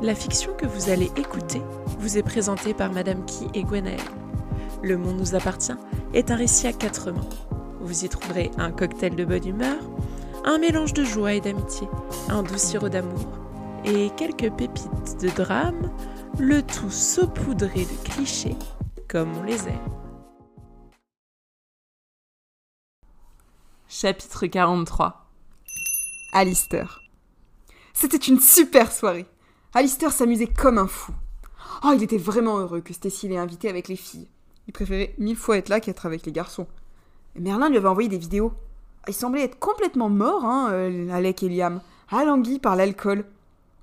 La fiction que vous allez écouter vous est présentée par Madame Key et Gwenaël. Le Monde nous appartient est un récit à quatre mains. Vous y trouverez un cocktail de bonne humeur, un mélange de joie et d'amitié, un doux sirop d'amour et quelques pépites de drame, le tout saupoudré de clichés comme on les aime. Chapitre 43 Alistair. C'était une super soirée. Alistair s'amusait comme un fou. Oh, il était vraiment heureux que Stacy l'ait invité avec les filles. Il préférait mille fois être là qu'être avec les garçons. Merlin lui avait envoyé des vidéos. Il semblait être complètement mort, hein, euh, Alec et Liam, alangui par l'alcool.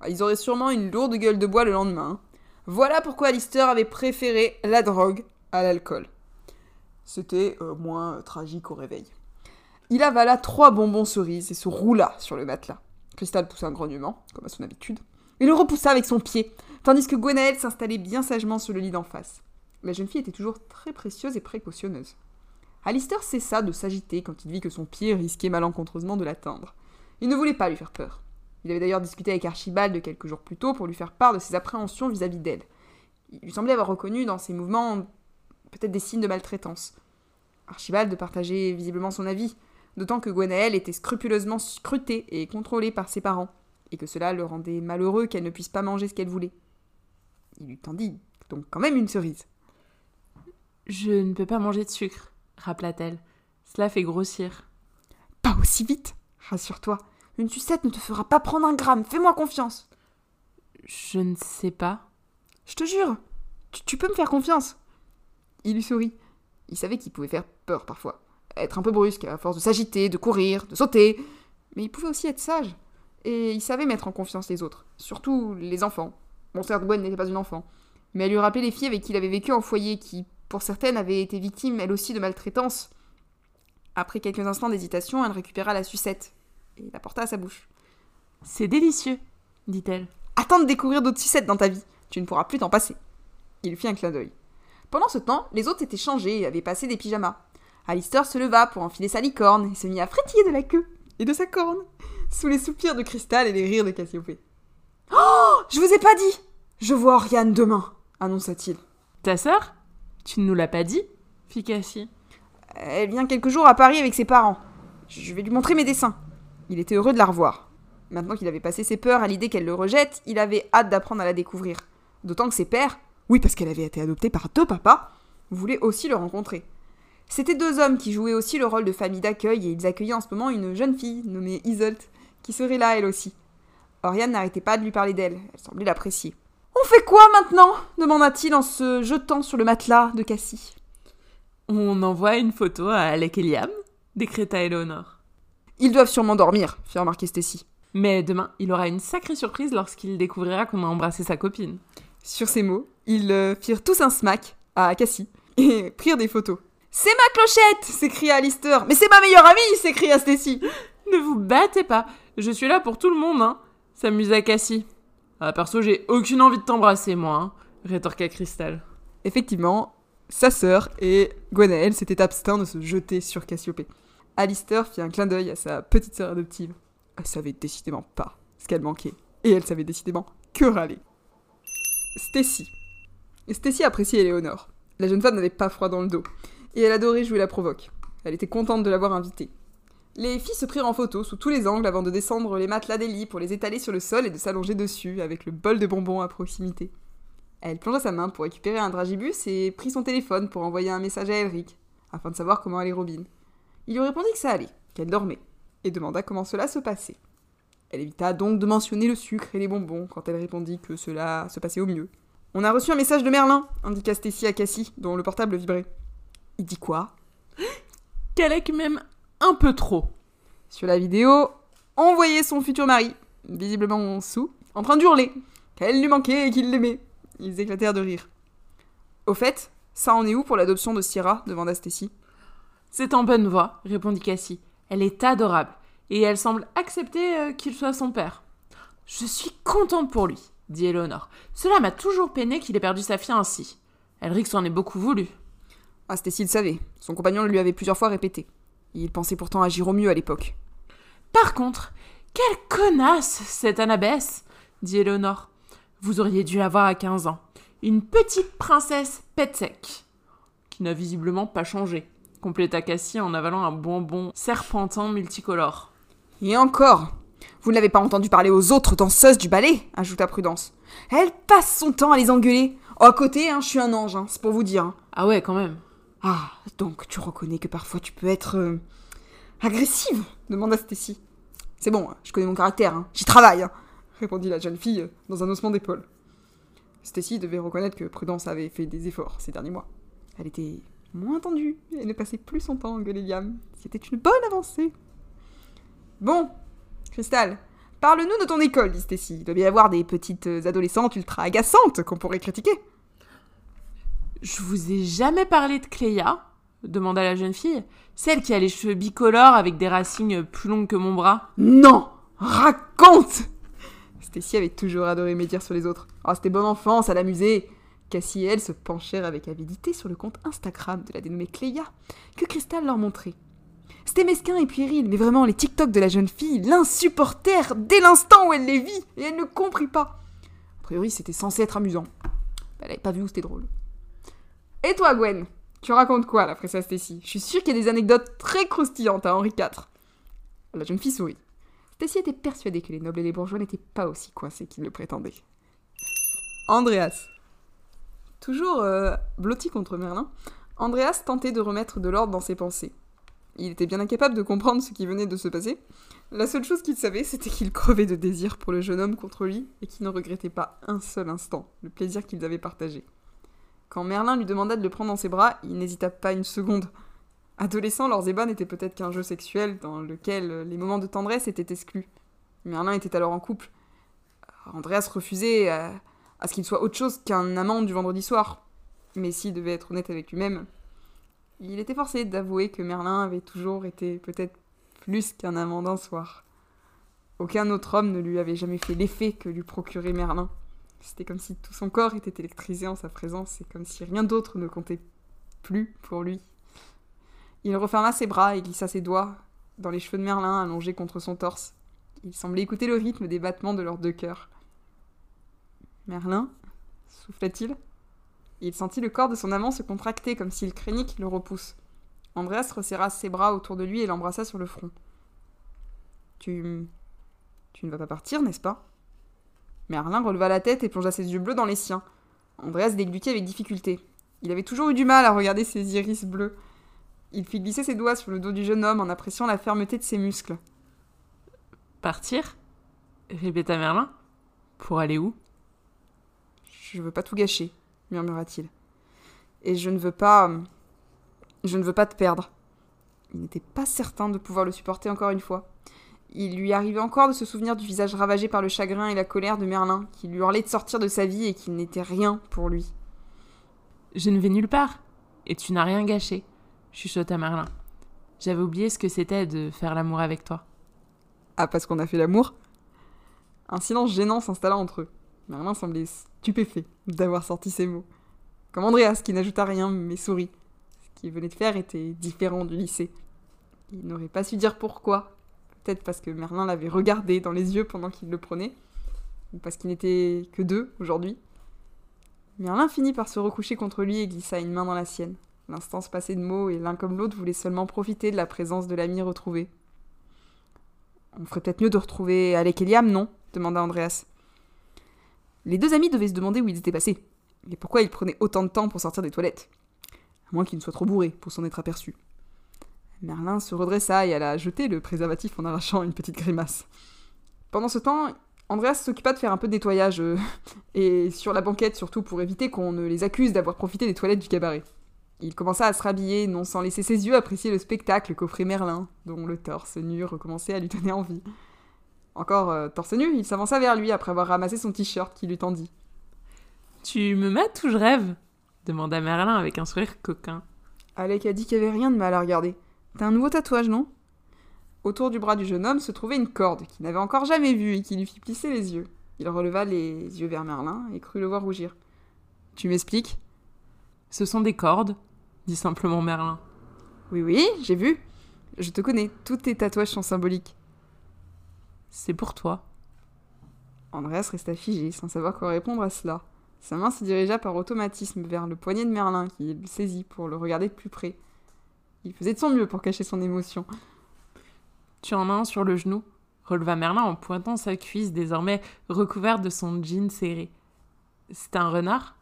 Ah, Ils auraient sûrement une lourde gueule de bois le lendemain. hein. Voilà pourquoi Alistair avait préféré la drogue à l'alcool. C'était euh, moins tragique au réveil. Il avala trois bonbons cerises et se roula sur le matelas. Crystal poussa un grognement, comme à son habitude, et le repoussa avec son pied, tandis que Gwenaël s'installait bien sagement sur le lit d'en face. La jeune fille était toujours très précieuse et précautionneuse. Alistair cessa de s'agiter quand il vit que son pied risquait malencontreusement de l'atteindre. Il ne voulait pas lui faire peur. Il avait d'ailleurs discuté avec Archibald quelques jours plus tôt pour lui faire part de ses appréhensions vis-à-vis d'elle. Il lui semblait avoir reconnu dans ses mouvements peut-être des signes de maltraitance. Archibald partageait visiblement son avis, d'autant que Gwenaël était scrupuleusement scrutée et contrôlée par ses parents, et que cela le rendait malheureux qu'elle ne puisse pas manger ce qu'elle voulait. Il lui tendit donc quand même une cerise. Je ne peux pas manger de sucre, rappela-t-elle. Cela fait grossir. Pas aussi vite, rassure-toi. Une sucette ne te fera pas prendre un gramme, fais-moi confiance. Je ne sais pas. Je te jure, tu, tu peux me faire confiance. Il lui sourit. Il savait qu'il pouvait faire peur parfois, être un peu brusque à force de s'agiter, de courir, de sauter, mais il pouvait aussi être sage. Et il savait mettre en confiance les autres, surtout les enfants. Bon, certes, Gwen n'était pas une enfant, mais elle lui rappelait les filles avec qui il avait vécu en foyer, qui, pour certaines, avaient été victimes, elles aussi, de maltraitance. Après quelques instants d'hésitation, elle récupéra la sucette et la porta à sa bouche. C'est délicieux, dit-elle. Attends de découvrir d'autres sucettes dans ta vie, tu ne pourras plus t'en passer. Il lui fit un clin d'œil. Pendant ce temps, les autres s'étaient changés et avaient passé des pyjamas. Alistair se leva pour enfiler sa licorne et se mit à frétiller de la queue et de sa corne, sous les soupirs de Cristal et les rires de Cassiopée. Oh Je vous ai pas dit Je vois Oriane demain, annonça-t-il. Ta sœur? Tu ne nous l'as pas dit? Fit Cassie. Elle vient quelques jours à Paris avec ses parents. Je vais lui montrer mes dessins. Il était heureux de la revoir. Maintenant qu'il avait passé ses peurs à l'idée qu'elle le rejette, il avait hâte d'apprendre à la découvrir. D'autant que ses pères, oui parce qu'elle avait été adoptée par deux papas, voulaient aussi le rencontrer. C'étaient deux hommes qui jouaient aussi le rôle de famille d'accueil et ils accueillaient en ce moment une jeune fille nommée Isolt, qui serait là elle aussi. Oriane n'arrêtait pas de lui parler d'elle, elle semblait l'apprécier. On fait quoi maintenant? demanda-t-il en se jetant sur le matelas de Cassie. On envoie une photo à Alec et Liam décréta Eleanor. Ils doivent sûrement dormir, fit remarquer Stacy. Mais demain, il aura une sacrée surprise lorsqu'il découvrira qu'on a embrassé sa copine. Sur ces mots, ils euh, firent tous un smack à Cassie et prirent des photos. C'est ma clochette s'écria Alistair. Mais c'est ma meilleure amie s'écria Stacy. Ne vous battez pas, je suis là pour tout le monde, hein s'amusa Cassie. Ah, perso, j'ai aucune envie de t'embrasser, moi, hein rétorqua Crystal. Effectivement, sa sœur et Gwenaël s'étaient abstints de se jeter sur Cassiopée. Alistair fit un clin d'œil à sa petite sœur adoptive. Elle savait décidément pas ce qu'elle manquait. Et elle savait décidément que râler. Stacy. Stacy appréciait Éléonore. La jeune femme n'avait pas froid dans le dos. Et elle adorait jouer la provoque. Elle était contente de l'avoir invitée. Les filles se prirent en photo sous tous les angles avant de descendre les matelas des lits pour les étaler sur le sol et de s'allonger dessus avec le bol de bonbons à proximité. Elle plongea sa main pour récupérer un dragibus et prit son téléphone pour envoyer un message à Elric, afin de savoir comment allait Robin. Il lui répondit que ça allait, qu'elle dormait, et demanda comment cela se passait. Elle évita donc de mentionner le sucre et les bonbons quand elle répondit que cela se passait au mieux. On a reçu un message de Merlin, indiqua Stacy à Cassie, dont le portable vibrait. Il dit quoi? Qu'Alec m'aime un peu trop. Sur la vidéo, on voyait son futur mari, visiblement sous, en train d'hurler, qu'elle lui manquait et qu'il l'aimait. Ils éclatèrent de rire. Au fait, ça en est où pour l'adoption de Sierra demanda Stacy. C'est en bonne voie, répondit Cassie. Elle est adorable, et elle semble accepter euh, qu'il soit son père. Je suis contente pour lui, dit Eleanor. Cela m'a toujours peiné qu'il ait perdu sa fille ainsi. Elric s'en est beaucoup voulu. Ah, Stacy le savait. Son compagnon le lui avait plusieurs fois répété. Il pensait pourtant agir au mieux à l'époque. Par contre, quelle connasse, cette Annabeth dit Eleanor. Vous auriez dû la voir à 15 ans. Une petite princesse pète sec, qui n'a visiblement pas changé, compléta Cassie en avalant un bonbon serpentin multicolore. Et encore Vous ne l'avez pas entendu parler aux autres danseuses du ballet ajouta Prudence. Elle passe son temps à les engueuler. Oh, à côté, hein, je suis un ange, hein, c'est pour vous dire. hein. Ah ouais, quand même. Ah, donc tu reconnais que parfois tu peux être. euh, agressive demanda Stacy. C'est bon, je connais mon caractère, hein. j'y travaille, hein, répondit la jeune fille euh, dans un haussement d'épaule. Stacy devait reconnaître que Prudence avait fait des efforts ces derniers mois. Elle était moins tendue et ne passait plus son temps à engueuler. C'était une bonne avancée. Bon, Cristal, parle-nous de ton école, dit Stacy. Il doit y avoir des petites euh, adolescentes ultra agaçantes qu'on pourrait critiquer. Je vous ai jamais parlé de Cléa demanda la jeune fille. Celle qui a les cheveux bicolores avec des racines plus longues que mon bras. Non Raconte Stacy avait toujours adoré médire sur les autres. Oh, c'était bon enfant, ça l'amusait. Cassie et elle se penchèrent avec avidité sur le compte Instagram de la dénommée Cléa, que Crystal leur montrait. C'était mesquin et puéril, mais vraiment, les TikTok de la jeune fille l'insupportèrent dès l'instant où elle les vit, et elle ne comprit pas. A priori, c'était censé être amusant. Elle n'avait pas vu où c'était drôle. Et toi, Gwen Tu racontes quoi, la princesse Stacy Je suis sûre qu'il y a des anecdotes très croustillantes à Henri IV. La jeune fille sourit. Stacy était persuadée que les nobles et les bourgeois n'étaient pas aussi coincés qu'ils le prétendaient. Andreas. Toujours euh, blotti contre Merlin, Andreas tentait de remettre de l'ordre dans ses pensées. Il était bien incapable de comprendre ce qui venait de se passer. La seule chose qu'il savait, c'était qu'il crevait de désir pour le jeune homme contre lui et qu'il ne regrettait pas un seul instant le plaisir qu'ils avaient partagé. Quand Merlin lui demanda de le prendre dans ses bras, il n'hésita pas une seconde. Adolescents, leurs ébats n'étaient peut-être qu'un jeu sexuel dans lequel les moments de tendresse étaient exclus. Merlin était alors en couple. Andreas refusait à, à ce qu'il soit autre chose qu'un amant du vendredi soir. Mais s'il devait être honnête avec lui-même, il était forcé d'avouer que Merlin avait toujours été peut-être plus qu'un amant d'un soir. Aucun autre homme ne lui avait jamais fait l'effet que lui procurait Merlin. C'était comme si tout son corps était électrisé en sa présence et comme si rien d'autre ne comptait plus pour lui. Il referma ses bras et glissa ses doigts dans les cheveux de Merlin allongés contre son torse. Il semblait écouter le rythme des battements de leurs deux cœurs. Merlin souffla-t-il. Il sentit le corps de son amant se contracter comme s'il craignait qu'il le repousse. Andreas resserra ses bras autour de lui et l'embrassa sur le front. Tu. Tu ne vas pas partir, n'est-ce pas? Merlin releva la tête et plongea ses yeux bleus dans les siens. Andreas déglutit avec difficulté. Il avait toujours eu du mal à regarder ses iris bleus. Il fit glisser ses doigts sur le dos du jeune homme en appréciant la fermeté de ses muscles. Partir? répéta Merlin. Pour aller où? Je veux pas tout gâcher, murmura-t-il. Et je ne veux pas. Je ne veux pas te perdre. Il n'était pas certain de pouvoir le supporter encore une fois. Il lui arrivait encore de se souvenir du visage ravagé par le chagrin et la colère de Merlin, qui lui hurlait de sortir de sa vie et qu'il n'était rien pour lui. Je ne vais nulle part. Et tu n'as rien gâché, chuchota Merlin. J'avais oublié ce que c'était de faire l'amour avec toi. Ah, parce qu'on a fait l'amour? Un silence gênant s'installa entre eux. Merlin semblait stupéfait d'avoir sorti ces mots. Comme Andreas, qui n'ajouta rien mais sourit. Ce qu'il venait de faire était différent du lycée. Il n'aurait pas su dire pourquoi. Peut-être parce que Merlin l'avait regardé dans les yeux pendant qu'il le prenait. Ou parce qu'ils n'étaient que deux aujourd'hui. Merlin finit par se recoucher contre lui et glissa une main dans la sienne. L'instant se passait de mots et l'un comme l'autre voulait seulement profiter de la présence de l'ami retrouvé. On ferait peut-être mieux de retrouver Alec et Liam, non? demanda Andreas. Les deux amis devaient se demander où ils étaient passés, et pourquoi ils prenaient autant de temps pour sortir des toilettes? À moins qu'ils ne soient trop bourrés pour s'en être aperçus. Merlin se redressa et alla jeter le préservatif en arrachant une petite grimace. Pendant ce temps, Andreas s'occupa de faire un peu de nettoyage, euh, et sur la banquette surtout pour éviter qu'on ne les accuse d'avoir profité des toilettes du cabaret. Il commença à se rhabiller, non sans laisser ses yeux apprécier le spectacle qu'offrait Merlin, dont le torse nu recommençait à lui donner envie. Encore euh, torse nu, il s'avança vers lui après avoir ramassé son t-shirt qui lui tendit. Tu me mates ou je rêve? demanda Merlin avec un sourire coquin. Alec a dit qu'il n'y avait rien de mal à regarder. T'as un nouveau tatouage, non? Autour du bras du jeune homme se trouvait une corde qu'il n'avait encore jamais vue et qui lui fit plisser les yeux. Il releva les yeux vers Merlin et crut le voir rougir. Tu m'expliques Ce sont des cordes, dit simplement Merlin. Oui, oui, j'ai vu. Je te connais, tous tes tatouages sont symboliques. C'est pour toi. Andreas resta figé, sans savoir quoi répondre à cela. Sa main se dirigea par automatisme vers le poignet de Merlin, qu'il saisit pour le regarder de plus près. Il faisait de son mieux pour cacher son émotion. Tu en as un sur le genou releva Merlin en pointant sa cuisse désormais recouverte de son jean serré. C'est un renard?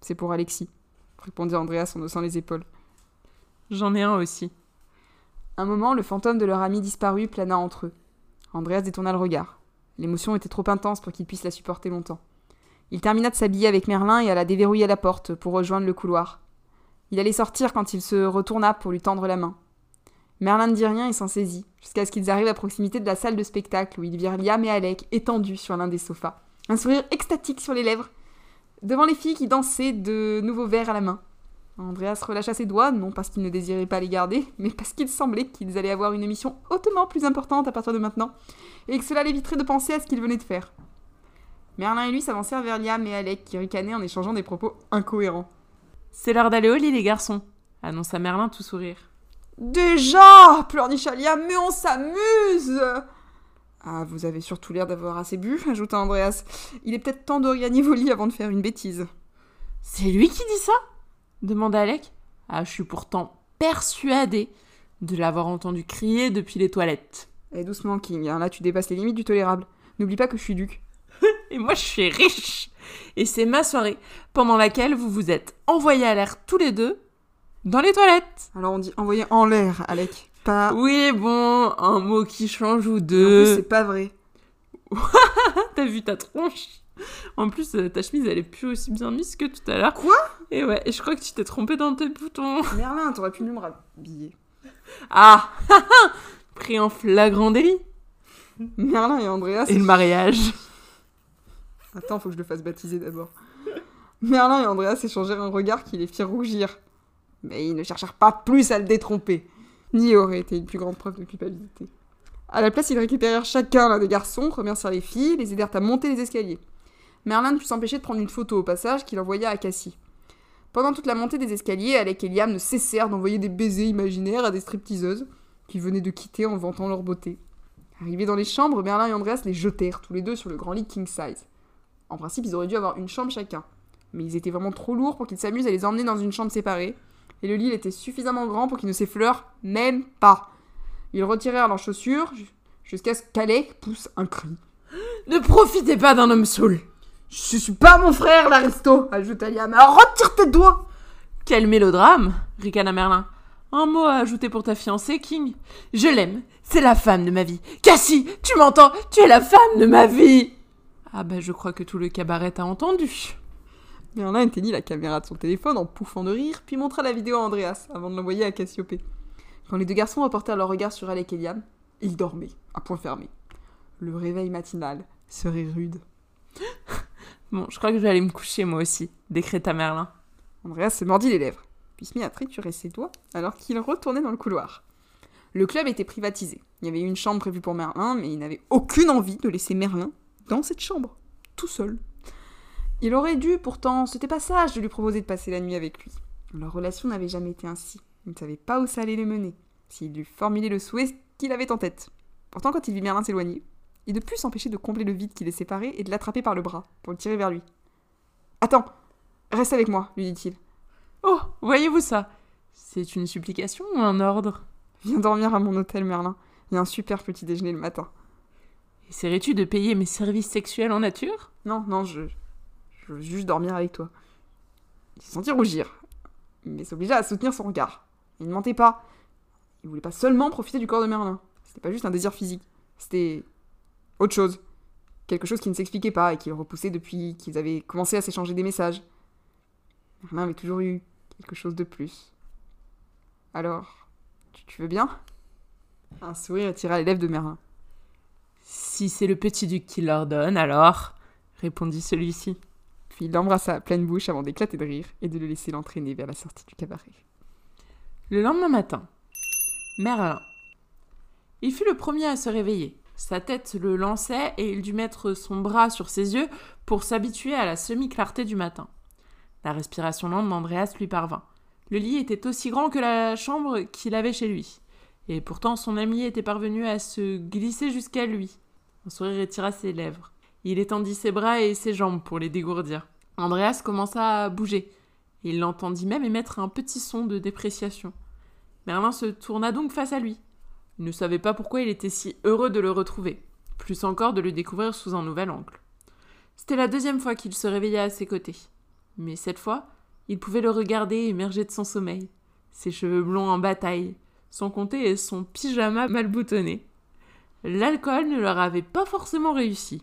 C'est pour Alexis, répondit Andreas en haussant les épaules. J'en ai un aussi. Un moment, le fantôme de leur ami disparu plana entre eux. Andreas détourna le regard. L'émotion était trop intense pour qu'il puisse la supporter longtemps. Il termina de s'habiller avec Merlin et alla déverrouiller la porte pour rejoindre le couloir. Il allait sortir quand il se retourna pour lui tendre la main. Merlin ne dit rien et s'en saisit, jusqu'à ce qu'ils arrivent à proximité de la salle de spectacle où ils virent Liam et Alec étendus sur l'un des sofas, un sourire extatique sur les lèvres, devant les filles qui dansaient de nouveaux verres à la main. Andreas relâcha ses doigts, non parce qu'il ne désirait pas les garder, mais parce qu'il semblait qu'ils allaient avoir une émission hautement plus importante à partir de maintenant, et que cela l'éviterait de penser à ce qu'ils venaient de faire. Merlin et lui s'avancèrent vers Liam et Alec qui ricanaient en échangeant des propos incohérents. C'est l'heure d'aller au lit, les garçons, annonça Merlin tout sourire. Déjà pleurnicha Liam, mais on s'amuse Ah, vous avez surtout l'air d'avoir assez bu, ajouta Andreas. Il est peut-être temps de regagner vos lits avant de faire une bêtise. C'est lui qui dit ça? demanda Alec. Ah, je suis pourtant persuadée de l'avoir entendu crier depuis les toilettes. Et doucement, King, hein, là tu dépasses les limites du tolérable. N'oublie pas que je suis duc. Et moi, je suis riche. Et c'est ma soirée, pendant laquelle vous vous êtes envoyés à l'air tous les deux dans les toilettes. Alors on dit envoyer en l'air, Alec. Pas. Oui, bon, un mot qui change ou En plus, deux. c'est pas vrai. T'as vu ta tronche? En plus, euh, ta chemise, elle est plus aussi bien mise que tout à l'heure. Quoi? Et ouais, et je crois que tu t'es trompé dans tes boutons. Merlin, t'aurais pu mieux me rhabiller. Ah Pris en flagrant délit. Merlin et Andreas. Et le mariage. Attends, faut que je le fasse baptiser d'abord. Merlin et Andreas échangèrent un regard qui les fit rougir. Mais ils ne cherchèrent pas plus à le détromper. Ni aurait été une plus grande preuve de culpabilité. À la place, ils récupérèrent chacun l'un des garçons, remercièrent les filles, les aidèrent à monter les escaliers. Merlin ne put s'empêcher de prendre une photo au passage qu'il envoya à Cassie. Pendant toute la montée des escaliers, Alec et Liam ne cessèrent d'envoyer des baisers imaginaires à des stripteaseuses qui venaient de quitter en vantant leur beauté. Arrivés dans les chambres, Merlin et Andreas les jetèrent tous les deux sur le grand lit king size. En principe, ils auraient dû avoir une chambre chacun. Mais ils étaient vraiment trop lourds pour qu'ils s'amusent à les emmener dans une chambre séparée. Et le lit il était suffisamment grand pour qu'ils ne s'effleurent même pas. Ils retirèrent leurs chaussures ju- jusqu'à ce qu'Alec pousse un cri. Ne profitez pas d'un homme saoul. Je suis pas mon frère, l'aristo ajouta Liam. Alors retire tes doigts Quel mélodrame ricana Merlin. Un mot à ajouter pour ta fiancée, King Je l'aime, c'est la femme de ma vie. Cassie, tu m'entends? Tu es la femme de ma vie Ah bah je crois que tout le cabaret t'a entendu. Merlin éteignit la caméra de son téléphone en pouffant de rire, puis montra la vidéo à Andreas avant de l'envoyer à Cassiopée. Quand les deux garçons reportèrent leur regard sur Alec et Liam, ils dormaient, à point fermé. Le réveil matinal serait rude. Bon, je crois que je vais aller me coucher moi aussi, décréta Merlin. Andreas se mordit les lèvres, puis se mit à triturer ses doigts alors qu'il retournait dans le couloir. Le club était privatisé. Il y avait une chambre prévue pour Merlin, mais il n'avait aucune envie de laisser Merlin dans cette chambre, tout seul. Il aurait dû, pourtant, c'était pas sage de lui proposer de passer la nuit avec lui. Leur relation n'avait jamais été ainsi. Il ne savait pas où ça allait les mener, s'il lui formulait le souhait qu'il avait en tête. Pourtant, quand il vit Merlin s'éloigner, il ne put s'empêcher de combler le vide qui les séparait et de l'attraper par le bras pour le tirer vers lui. Attends, reste avec moi, lui dit-il. Oh, voyez-vous ça? C'est une supplication ou un ordre? Viens dormir à mon hôtel, Merlin. Il y a un super petit déjeuner le matin. Essaierais-tu de payer mes services sexuels en nature? Non, non, je, je veux juste dormir avec toi. Il se sentit rougir, mais s'obligea à soutenir son regard. Il ne mentait pas. Il voulait pas seulement profiter du corps de Merlin. C'était pas juste un désir physique. C'était autre chose. Quelque chose qui ne s'expliquait pas et qu'il repoussait depuis qu'ils avaient commencé à s'échanger des messages. Merlin avait toujours eu quelque chose de plus. Alors, tu, tu veux bien? Un sourire attira les lèvres de Merlin. Si c'est le petit duc qui l'ordonne, alors répondit celui-ci. Puis il l'embrassa à pleine bouche avant d'éclater de rire et de le laisser l'entraîner vers la sortie du cabaret. Le lendemain matin, Merlin. Il fut le premier à se réveiller. Sa tête le lançait et il dut mettre son bras sur ses yeux pour s'habituer à la semi-clarté du matin. La respiration lente d'Andreas lui parvint. Le lit était aussi grand que la chambre qu'il avait chez lui. Et pourtant son ami était parvenu à se glisser jusqu'à lui. Un sourire étira ses lèvres. Il étendit ses bras et ses jambes pour les dégourdir. Andreas commença à bouger. Il l'entendit même émettre un petit son de dépréciation. Merlin se tourna donc face à lui. Il ne savait pas pourquoi il était si heureux de le retrouver, plus encore de le découvrir sous un nouvel angle. C'était la deuxième fois qu'il se réveillait à ses côtés. Mais cette fois, il pouvait le regarder émerger de son sommeil, ses cheveux blonds en bataille, sans compter son pyjama mal boutonné. L'alcool ne leur avait pas forcément réussi.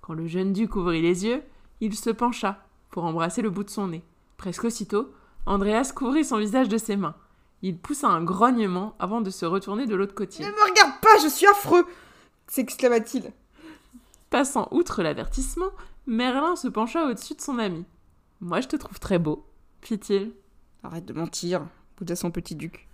Quand le jeune duc ouvrit les yeux, il se pencha pour embrasser le bout de son nez. Presque aussitôt, Andreas couvrit son visage de ses mains. Il poussa un grognement avant de se retourner de l'autre côté. Ne me regarde pas, je suis affreux s'exclama-t-il. Passant outre l'avertissement, Merlin se pencha au-dessus de son ami. Moi, je te trouve très beau, fit-il. Arrête de mentir, bouda son petit duc.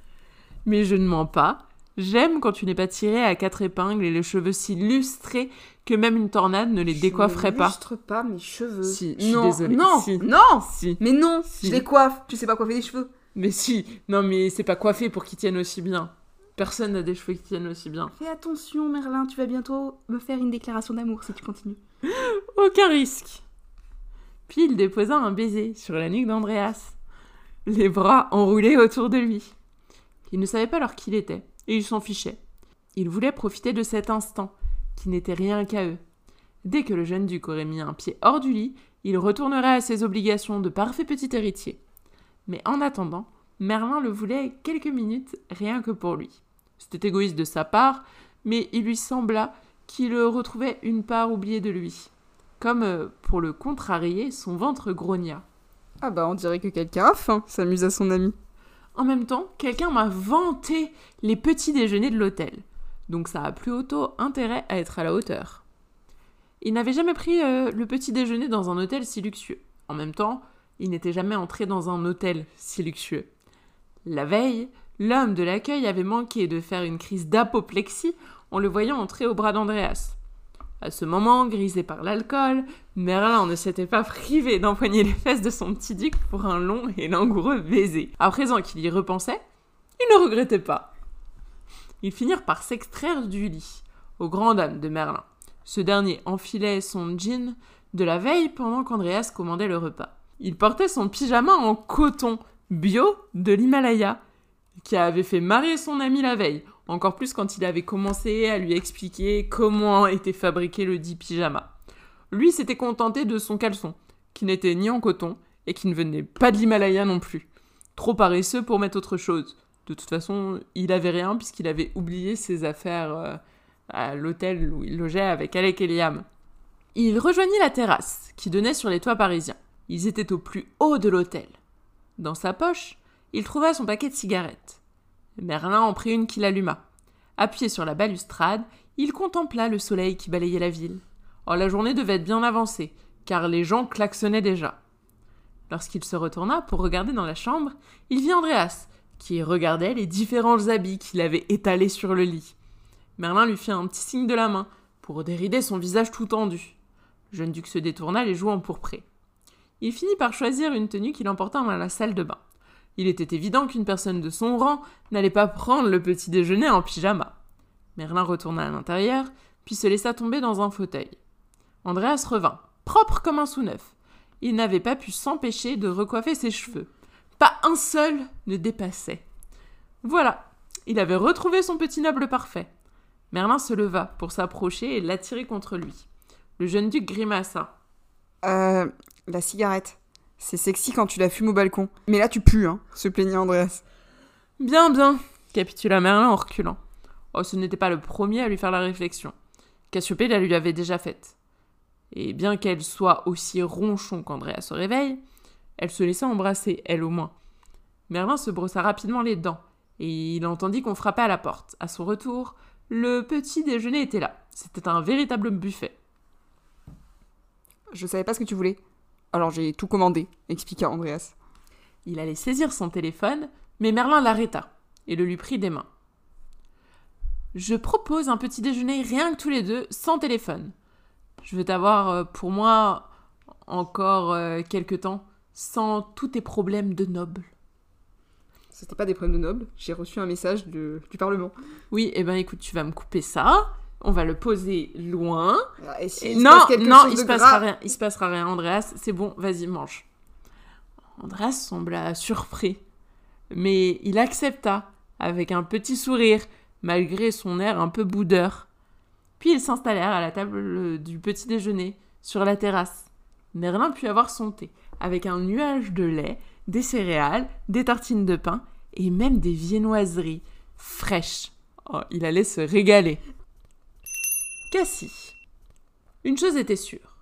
Mais je ne mens pas. J'aime quand tu n'es pas tiré à quatre épingles et les cheveux si lustrés que même une tornade ne les décoifferait je ne pas. lustre pas mes cheveux. Si, je suis non, désolée. Non, Si. non Si. Mais non, Si. je les coiffe. Tu sais pas coiffer les cheveux. Mais si, non mais c'est pas coiffé pour qu'ils tiennent aussi bien. Personne n'a des cheveux qui tiennent aussi bien. Fais attention, Merlin, tu vas bientôt me faire une déclaration d'amour si tu continues. Aucun risque. Puis il déposa un baiser sur la nuque d'Andreas, les bras enroulés autour de lui. Il ne savait pas alors qui il était, et il s'en fichait. Il voulait profiter de cet instant, qui n'était rien qu'à eux. Dès que le jeune duc aurait mis un pied hors du lit, il retournerait à ses obligations de parfait petit héritier. Mais en attendant, Merlin le voulait quelques minutes rien que pour lui. C'était égoïste de sa part, mais il lui sembla qu'il retrouvait une part oubliée de lui. Comme euh, pour le contrarier, son ventre grogna. Ah bah on dirait que quelqu'un a faim, s'amusa son ami. En même temps, quelqu'un m'a vanté les petits déjeuners de l'hôtel. Donc ça a plus auto intérêt à être à la hauteur. Il n'avait jamais pris euh, le petit déjeuner dans un hôtel si luxueux. En même temps, il n'était jamais entré dans un hôtel si luxueux. La veille, l'homme de l'accueil avait manqué de faire une crise d'apoplexie en le voyant entrer au bras d'Andreas. À ce moment, grisé par l'alcool, Merlin ne s'était pas privé d'empoigner les fesses de son petit duc pour un long et langoureux baiser. À présent qu'il y repensait, il ne regrettait pas. Ils finirent par s'extraire du lit, aux grandes dames de Merlin. Ce dernier enfilait son jean de la veille pendant qu'Andreas commandait le repas. Il portait son pyjama en coton bio de l'Himalaya, qui avait fait marrer son ami la veille, encore plus quand il avait commencé à lui expliquer comment était fabriqué le dit pyjama. Lui s'était contenté de son caleçon, qui n'était ni en coton et qui ne venait pas de l'Himalaya non plus. Trop paresseux pour mettre autre chose. De toute façon, il avait rien puisqu'il avait oublié ses affaires euh, à l'hôtel où il logeait avec Alec et Liam. Il rejoignit la terrasse qui donnait sur les toits parisiens. Ils étaient au plus haut de l'hôtel. Dans sa poche, il trouva son paquet de cigarettes. Merlin en prit une qu'il alluma. Appuyé sur la balustrade, il contempla le soleil qui balayait la ville. Oh, la journée devait être bien avancée, car les gens klaxonnaient déjà. Lorsqu'il se retourna pour regarder dans la chambre, il vit Andreas, qui regardait les différents habits qu'il avait étalés sur le lit. Merlin lui fit un petit signe de la main, pour dérider son visage tout tendu. Le jeune duc se détourna, les joues empourprées. Il finit par choisir une tenue qu'il emporta dans la salle de bain. Il était évident qu'une personne de son rang n'allait pas prendre le petit déjeuner en pyjama. Merlin retourna à l'intérieur, puis se laissa tomber dans un fauteuil. Andreas revint, propre comme un sous-neuf. Il n'avait pas pu s'empêcher de recoiffer ses cheveux. Pas un seul ne dépassait. Voilà, il avait retrouvé son petit noble parfait. Merlin se leva pour s'approcher et l'attirer contre lui. Le jeune duc grimaça. Euh, la cigarette. C'est sexy quand tu la fumes au balcon. Mais là, tu pues, hein, se plaignait Andreas. Bien, bien, capitula Merlin en reculant. Oh, ce n'était pas le premier à lui faire la réflexion. Cassiopée la lui avait déjà faite. Et bien qu'elle soit aussi ronchon qu'Andrea se réveille, elle se laissa embrasser, elle au moins. Merlin se brossa rapidement les dents, et il entendit qu'on frappait à la porte. À son retour, le petit déjeuner était là. C'était un véritable buffet. Je savais pas ce que tu voulais. Alors j'ai tout commandé, expliqua Andreas. Il allait saisir son téléphone, mais Merlin l'arrêta et le lui prit des mains. Je propose un petit déjeuner rien que tous les deux, sans téléphone. Je veux t'avoir euh, pour moi encore euh, quelque temps, sans tous tes problèmes de noble. C'était pas des problèmes de nobles. J'ai reçu un message de- du Parlement. Oui, eh ben écoute, tu vas me couper ça. On va le poser loin. Et si se non, non, chose il se passera rien. Il se passera rien, Andreas. C'est bon, vas-y, mange. Andreas sembla surpris, mais il accepta avec un petit sourire, malgré son air un peu boudeur. Puis ils s'installèrent à la table du petit déjeuner, sur la terrasse. Merlin put avoir son thé, avec un nuage de lait, des céréales, des tartines de pain et même des viennoiseries fraîches. Oh, il allait se régaler. Cassie. Une chose était sûre.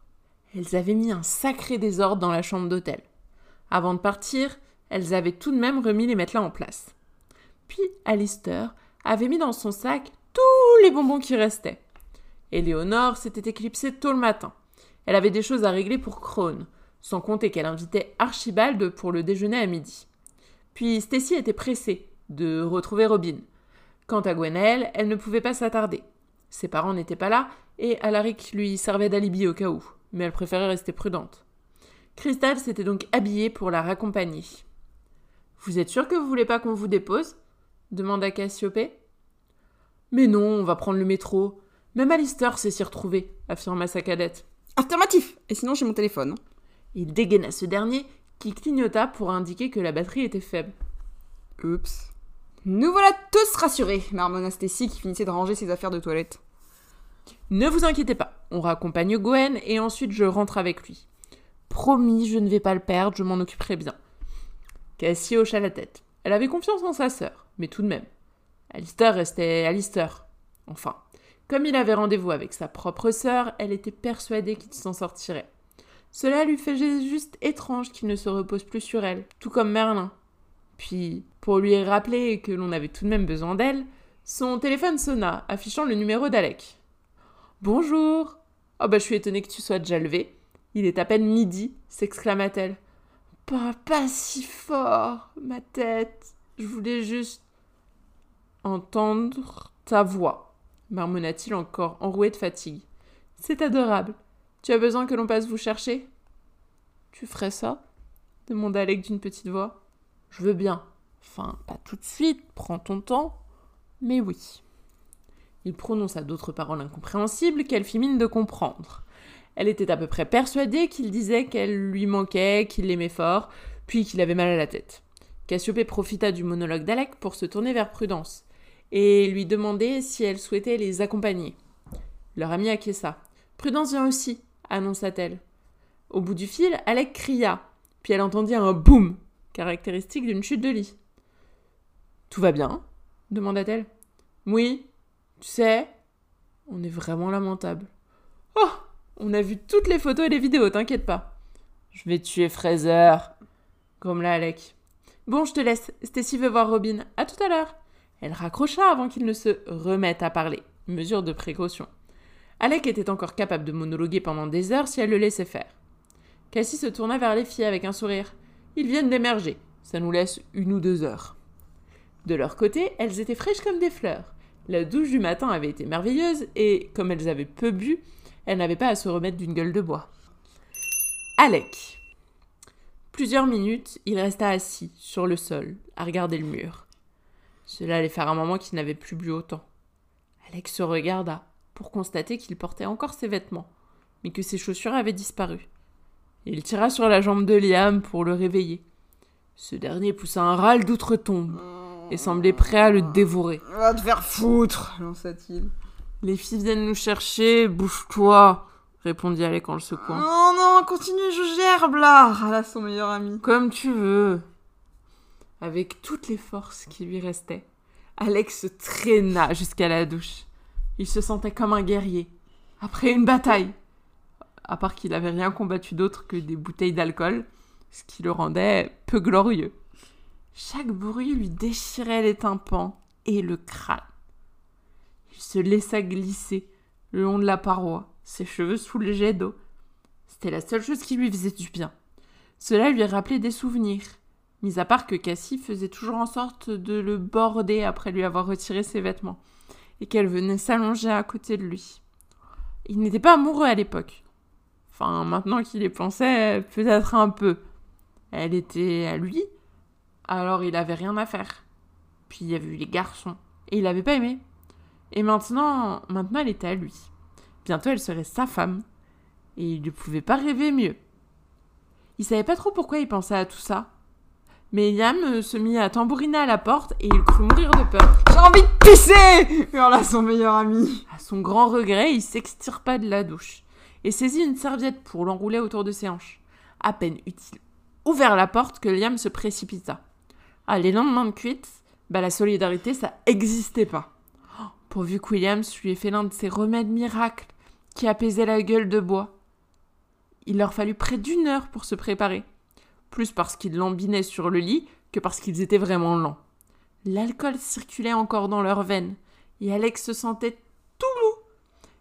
Elles avaient mis un sacré désordre dans la chambre d'hôtel. Avant de partir, elles avaient tout de même remis les matelas en place. Puis Alistair avait mis dans son sac tous les bonbons qui restaient. Éléonore s'était éclipsée tôt le matin. Elle avait des choses à régler pour Crone, sans compter qu'elle invitait Archibald pour le déjeuner à midi. Puis Stacy était pressée de retrouver Robin. Quant à Gwenaëlle, elle ne pouvait pas s'attarder. Ses parents n'étaient pas là et Alaric lui servait d'alibi au cas où, mais elle préférait rester prudente. Crystal s'était donc habillée pour la raccompagner. Vous êtes sûr que vous voulez pas qu'on vous dépose? demanda Cassiopée. Mais non, on va prendre le métro. Même Alistair sait s'y retrouver, affirma sa cadette. Affirmatif Et sinon, j'ai mon téléphone. Il dégaina ce dernier qui clignota pour indiquer que la batterie était faible. Oups. Nous voilà tous rassurés, marmonna Stacy qui finissait de ranger ses affaires de toilette. Ne vous inquiétez pas, on raccompagne Gwen et ensuite je rentre avec lui. Promis, je ne vais pas le perdre, je m'en occuperai bien. Cassie hocha la tête. Elle avait confiance en sa sœur, mais tout de même. Alistair restait Alistair. Enfin, comme il avait rendez-vous avec sa propre sœur, elle était persuadée qu'il s'en sortirait. Cela lui faisait juste étrange qu'il ne se repose plus sur elle, tout comme Merlin. Puis, pour lui rappeler que l'on avait tout de même besoin d'elle, son téléphone sonna, affichant le numéro d'Alec. Bonjour. Oh bah je suis étonnée que tu sois déjà levé. Il est à peine midi, s'exclama-t-elle. Pas, pas si fort, ma tête. Je voulais juste entendre ta voix, marmonna-t-il encore enroué de fatigue. C'est adorable. Tu as besoin que l'on passe vous chercher Tu ferais ça? demanda Alec d'une petite voix. Je veux bien. Enfin, pas tout de suite, prends ton temps. Mais oui. Il prononça d'autres paroles incompréhensibles qu'elle fit mine de comprendre. Elle était à peu près persuadée qu'il disait qu'elle lui manquait, qu'il l'aimait fort, puis qu'il avait mal à la tête. Cassiopée profita du monologue d'Alec pour se tourner vers Prudence et lui demander si elle souhaitait les accompagner. Leur amie acquiesça. Prudence vient aussi, annonça-t-elle. Au bout du fil, Alec cria, puis elle entendit un boum, caractéristique d'une chute de lit. Tout va bien demanda-t-elle. Oui, tu sais, on est vraiment lamentable. Oh, on a vu toutes les photos et les vidéos, t'inquiète pas. Je vais tuer Fraser, grommela Alec. Bon, je te laisse. Stacy veut voir Robin. À tout à l'heure. Elle raccrocha avant qu'il ne se remette à parler. Mesure de précaution. Alec était encore capable de monologuer pendant des heures si elle le laissait faire. Cassie se tourna vers les filles avec un sourire. Ils viennent d'émerger. Ça nous laisse une ou deux heures. De leur côté, elles étaient fraîches comme des fleurs. La douche du matin avait été merveilleuse et, comme elles avaient peu bu, elles n'avaient pas à se remettre d'une gueule de bois. Alec. Plusieurs minutes, il resta assis, sur le sol, à regarder le mur. Cela allait faire un moment qu'il n'avait plus bu autant. Alec se regarda, pour constater qu'il portait encore ses vêtements, mais que ses chaussures avaient disparu. Il tira sur la jambe de Liam pour le réveiller. Ce dernier poussa un râle d'outre-tombe et semblait prêt à le dévorer. Va te faire foutre lança-t-il. Les filles viennent nous chercher, bouge-toi, répondit Alec en le secouant. Non, non, continue, je gerbe là râla son meilleur ami. Comme tu veux. Avec toutes les forces qui lui restaient, Alex se traîna jusqu'à la douche. Il se sentait comme un guerrier, après une bataille. À part qu'il n'avait rien combattu d'autre que des bouteilles d'alcool, ce qui le rendait peu glorieux. Chaque bruit lui déchirait les tympans et le crâne. Il se laissa glisser le long de la paroi, ses cheveux sous le jet d'eau. C'était la seule chose qui lui faisait du bien. Cela lui rappelait des souvenirs, mis à part que Cassie faisait toujours en sorte de le border après lui avoir retiré ses vêtements, et qu'elle venait s'allonger à côté de lui. Il n'était pas amoureux à l'époque. Enfin, maintenant qu'il y pensait, peut-être un peu. Elle était à lui, alors il avait rien à faire. Puis il y avait eu les garçons, et il n'avait pas aimé. Et maintenant, maintenant elle était à lui. Bientôt elle serait sa femme. Et il ne pouvait pas rêver mieux. Il savait pas trop pourquoi il pensait à tout ça. Mais Liam euh, se mit à tambouriner à la porte et il crut mourir de peur. J'ai envie de pisser hurla son meilleur ami. À son grand regret, il s'extirpa de la douche et saisit une serviette pour l'enrouler autour de ses hanches. À peine eut-il ouvert la porte que Liam se précipita. Ah, les lendemains de cuite, bah la solidarité, ça existait pas. Oh, pourvu que Williams lui ait fait l'un de ces remèdes miracles qui apaisaient la gueule de bois. Il leur fallut près d'une heure pour se préparer, plus parce qu'ils lambinaient sur le lit que parce qu'ils étaient vraiment lents. L'alcool circulait encore dans leurs veines, et Alex se sentait.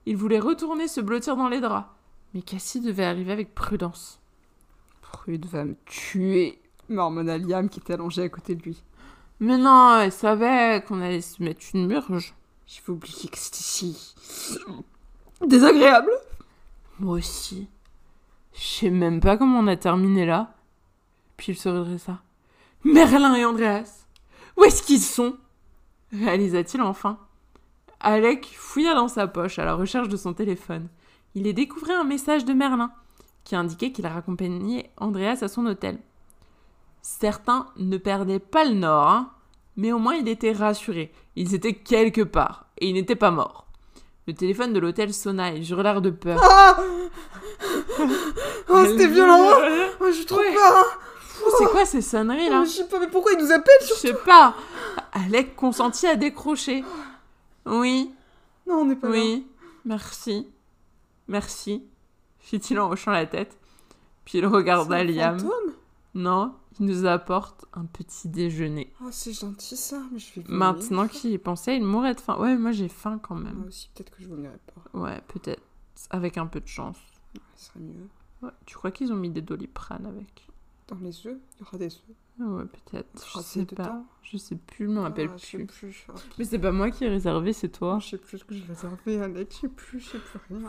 Il voulait retourner se blottir dans les draps, mais Cassie devait arriver avec prudence. Prude va me tuer, marmonna Liam qui était allongé à côté de lui. Mais non, elle savait qu'on allait se mettre une murge. J'avais oublié que c'était si désagréable. Moi aussi. Je sais même pas comment on a terminé là. Puis il se redressa. Merlin et Andreas Où est-ce qu'ils sont? Réalisa-t-il enfin. Alec fouilla dans sa poche à la recherche de son téléphone. Il y découvrait un message de Merlin qui indiquait qu'il raccompagnait Andreas à son hôtel. Certains ne perdaient pas le nord, hein, mais au moins il était rassuré. Ils étaient quelque part et ils n'étaient pas morts. Le téléphone de l'hôtel sonna et l'air de peur. Ah oh, c'était violent oh, J'ai trop Ouais. peur hein. C'est quoi ces sonneries là? Oh, Je sais pas, mais pourquoi ils nous appellent Je sais pas. Alec consentit à décrocher. Oui, Non, on n'est pas là. oui, merci. Merci, fit-il en hochant la tête. Puis il regarda Liam. fantôme? Non, il nous apporte un petit déjeuner. Oh, c'est gentil ça, mais je vais. Maintenant qu'il y pensait, il mourrait de faim. Ouais, moi j'ai faim quand Moi même. aussi, peut-être que je vomirai pas. Ouais, peut-être. Avec un peu de chance. Ouais, ce serait mieux. Ouais, tu crois qu'ils ont mis des doliprane avec? Dans les œufs, il y aura des œufs. Ouais, peut-être. Je Ah, sais pas. dedans Je sais plus, je m'en rappelle Ah, plus. plus. ah, Mais c'est pas moi qui ai réservé, c'est toi. Je sais plus ce que j'ai réservé, Alex. Je sais plus, je sais plus rien.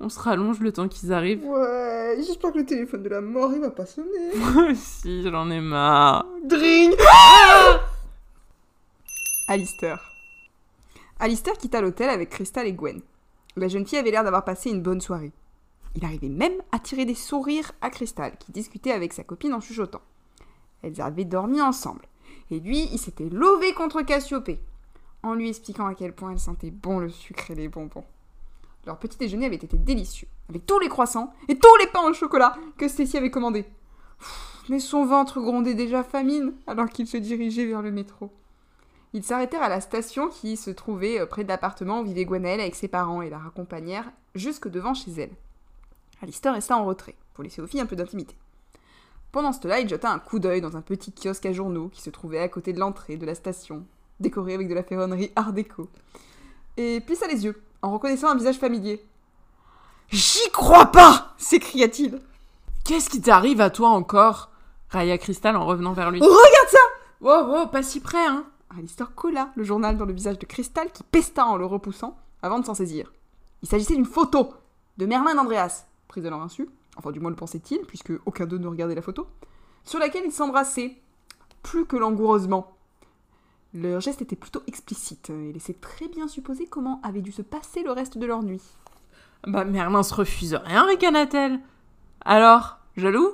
On se rallonge le temps qu'ils arrivent. Ouais, j'espère que le téléphone de la mort, il va pas sonner. Moi aussi, j'en ai marre. Dring Alistair. Alistair quitta l'hôtel avec Crystal et Gwen. La jeune fille avait l'air d'avoir passé une bonne soirée. Il arrivait même à tirer des sourires à Crystal, qui discutait avec sa copine en chuchotant. Elles avaient dormi ensemble. Et lui, il s'était levé contre Cassiopée, en lui expliquant à quel point elle sentait bon le sucre et les bonbons. Leur petit déjeuner avait été délicieux, avec tous les croissants et tous les pains au chocolat que Stacy avait commandés. Mais son ventre grondait déjà famine alors qu'ils se dirigeaient vers le métro. Ils s'arrêtèrent à la station qui se trouvait euh, près de l'appartement où vivait Gwenaëlle avec ses parents et la raccompagnèrent jusque devant chez elle. Alistair resta en retrait, pour laisser aux filles un peu d'intimité. Pendant ce temps-là, il jeta un coup d'œil dans un petit kiosque à journaux qui se trouvait à côté de l'entrée de la station, décoré avec de la ferronnerie art déco. Et plissa les yeux, en reconnaissant un visage familier. J'y crois pas s'écria-t-il. Qu'est-ce qui t'arrive à toi encore? Raya Crystal en revenant vers lui. Regarde ça Wow, wow, pas si près, hein Alistair colla le journal dans le visage de Cristal qui pesta en le repoussant avant de s'en saisir. Il s'agissait d'une photo de Merlin d'Andreas, prise de leur insu, enfin du moins le pensait-il, puisque aucun d'eux ne regardait la photo, sur laquelle ils s'embrassaient, plus que langoureusement. Leur geste était plutôt explicite et laissait très bien supposer comment avait dû se passer le reste de leur nuit. Bah, Merlin se refuse rien, ricana-t-elle. Alors, jaloux?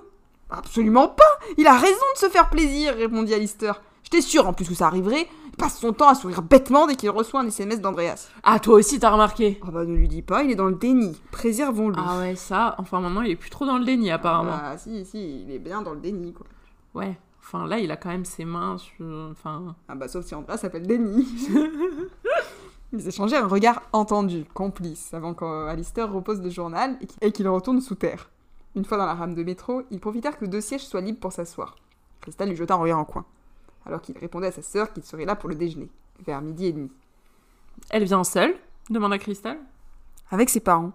Absolument pas Il a raison de se faire plaisir, répondit Alistair. J'étais sûr en plus que ça arriverait. Passe son temps à sourire bêtement dès qu'il reçoit un SMS d'Andreas. Ah, toi aussi, t'as remarqué Ah bah ne lui dis pas, il est dans le déni. Préservons-le. Ah ouais, ça, enfin maintenant, il est plus trop dans le déni, apparemment. Ah si, si, il est bien dans le déni quoi. Ouais, enfin là, il a quand même ses mains sur... Enfin... Ah bah sauf si Andreas s'appelle déni. Ils échangèrent un regard entendu, complice, avant qu'Alistair repose le journal et qu'il- et qu'il retourne sous terre. Une fois dans la rame de métro, ils profitèrent que deux sièges soient libres pour s'asseoir. Cristal lui jeta un regard en coin, alors qu'il répondait à sa sœur qu'il serait là pour le déjeuner, vers midi et demi. Elle vient seule demanda Cristal. Avec ses parents.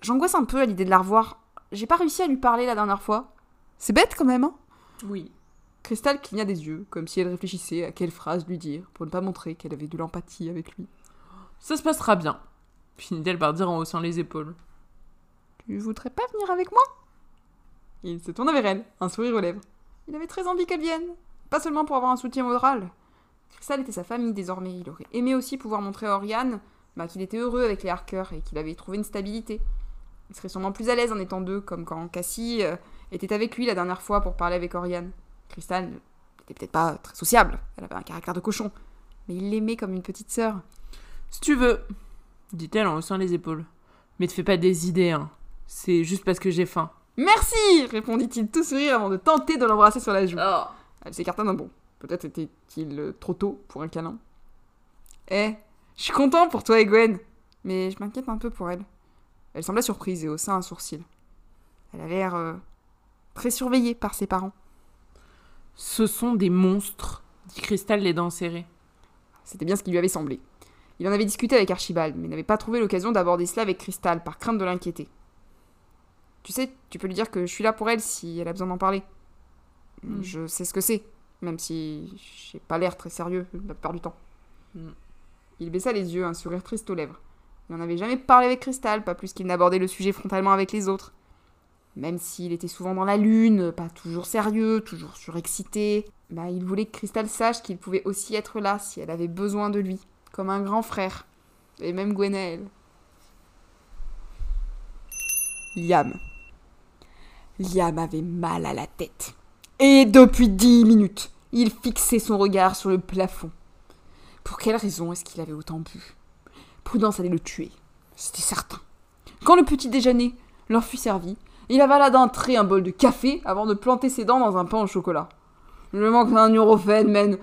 J'angoisse un peu à l'idée de la revoir. J'ai pas réussi à lui parler la dernière fois. C'est bête quand même, hein? Oui. Cristal cligna des yeux, comme si elle réfléchissait à quelle phrase lui dire, pour ne pas montrer qu'elle avait de l'empathie avec lui. Ça se passera bien. Finit-elle par dire en haussant les épaules. Tu voudrais pas venir avec moi? Il se tourna vers elle, un sourire aux lèvres. Il avait très envie qu'elle vienne. Pas seulement pour avoir un soutien moral, Cristal était sa famille désormais. Il aurait aimé aussi pouvoir montrer à Oriane bah, qu'il était heureux avec les Harker et qu'il avait trouvé une stabilité. Il serait sûrement plus à l'aise en étant deux, comme quand Cassie euh, était avec lui la dernière fois pour parler avec Oriane. Cristal n'était peut-être pas très sociable, elle avait un caractère de cochon, mais il l'aimait comme une petite sœur. Si tu veux, dit-elle en haussant les épaules. Mais te fais pas des idées, hein. C'est juste parce que j'ai faim. Merci répondit-il tout sourire avant de tenter de l'embrasser sur la joue. Oh. Elle s'écarta d'un bond. Peut-être était-il euh, trop tôt pour un câlin. Eh, je suis content pour toi et Gwen, mais je m'inquiète un peu pour elle. Elle semblait surprise et haussa un sourcil. Elle a l'air euh, très surveillée par ses parents. Ce sont des monstres, dit Cristal les dents serrées. C'était bien ce qui lui avait semblé. Il en avait discuté avec Archibald, mais n'avait pas trouvé l'occasion d'aborder cela avec Cristal, par crainte de l'inquiéter. Tu sais, tu peux lui dire que je suis là pour elle si elle a besoin d'en parler. Mm. Je sais ce que c'est, même si j'ai pas l'air très sérieux la plupart du temps. Mm. Il baissa les yeux, un sourire triste aux lèvres. Il n'en avait jamais parlé avec Cristal, pas plus qu'il n'abordait le sujet frontalement avec les autres. Même s'il était souvent dans la lune, pas toujours sérieux, toujours surexcité, bah, il voulait que Cristal sache qu'il pouvait aussi être là si elle avait besoin de lui, comme un grand frère. Et même Gwenaël. Liam. Liam avait mal à la tête. Et depuis dix minutes, il fixait son regard sur le plafond. Pour quelle raison est-ce qu'il avait autant bu? Prudence allait le tuer, c'était certain. Quand le petit déjeuner leur fut servi, il avala d'un trait un bol de café avant de planter ses dents dans un pain au chocolat. Je manque un neurophène, man.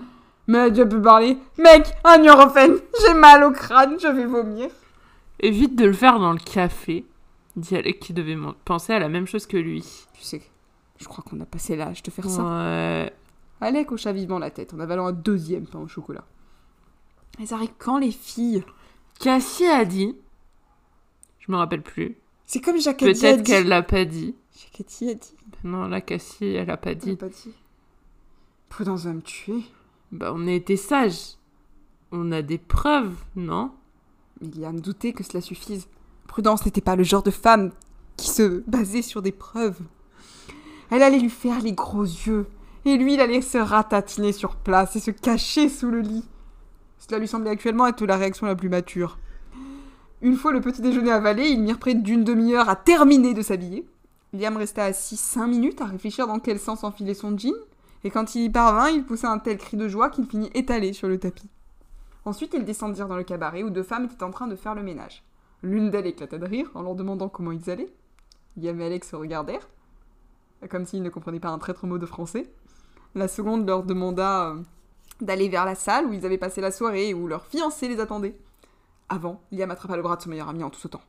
Mais tu peux parler Mec, un neurophène J'ai mal au crâne, je vais vomir. Évite de le faire dans le café, dit Alec qui devait penser à la même chose que lui. Tu sais, je crois qu'on a passé l'âge de faire ça. Ouais. Alec hocha vivement la tête en avalant un deuxième pain au chocolat. Elles arrivent quand les filles? Cassie a dit. Je me rappelle plus. C'est comme dit. Peut-être qu'elle l'a pas dit. Jacques a dit. Non, là, Cassie, elle a pas Elle a dit. pas dit. Prudence va me tuer. Bah, on a été sages. On a des preuves, non? Mais il y a à me douter que cela suffise. Prudence n'était pas le genre de femme qui se basait sur des preuves. Elle allait lui faire les gros yeux, et lui, il allait se ratatiner sur place et se cacher sous le lit. Cela lui semblait actuellement être la réaction la plus mature. Une fois le petit déjeuner avalé, ils mirent près d'une demi-heure à terminer de s'habiller. Liam resta assis cinq minutes à réfléchir dans quel sens enfiler son jean, et quand il y parvint, il poussa un tel cri de joie qu'il finit étalé sur le tapis. Ensuite, ils descendirent dans le cabaret où deux femmes étaient en train de faire le ménage. L'une d'elles éclata de rire en leur demandant comment ils allaient. Liam et Alex se regardèrent, comme s'ils ne comprenaient pas un traître mot de français. La seconde leur demanda euh, d'aller vers la salle où ils avaient passé la soirée et où leur fiancé les attendait. Avant, Liam attrapa le bras de son meilleur ami en tout sautant.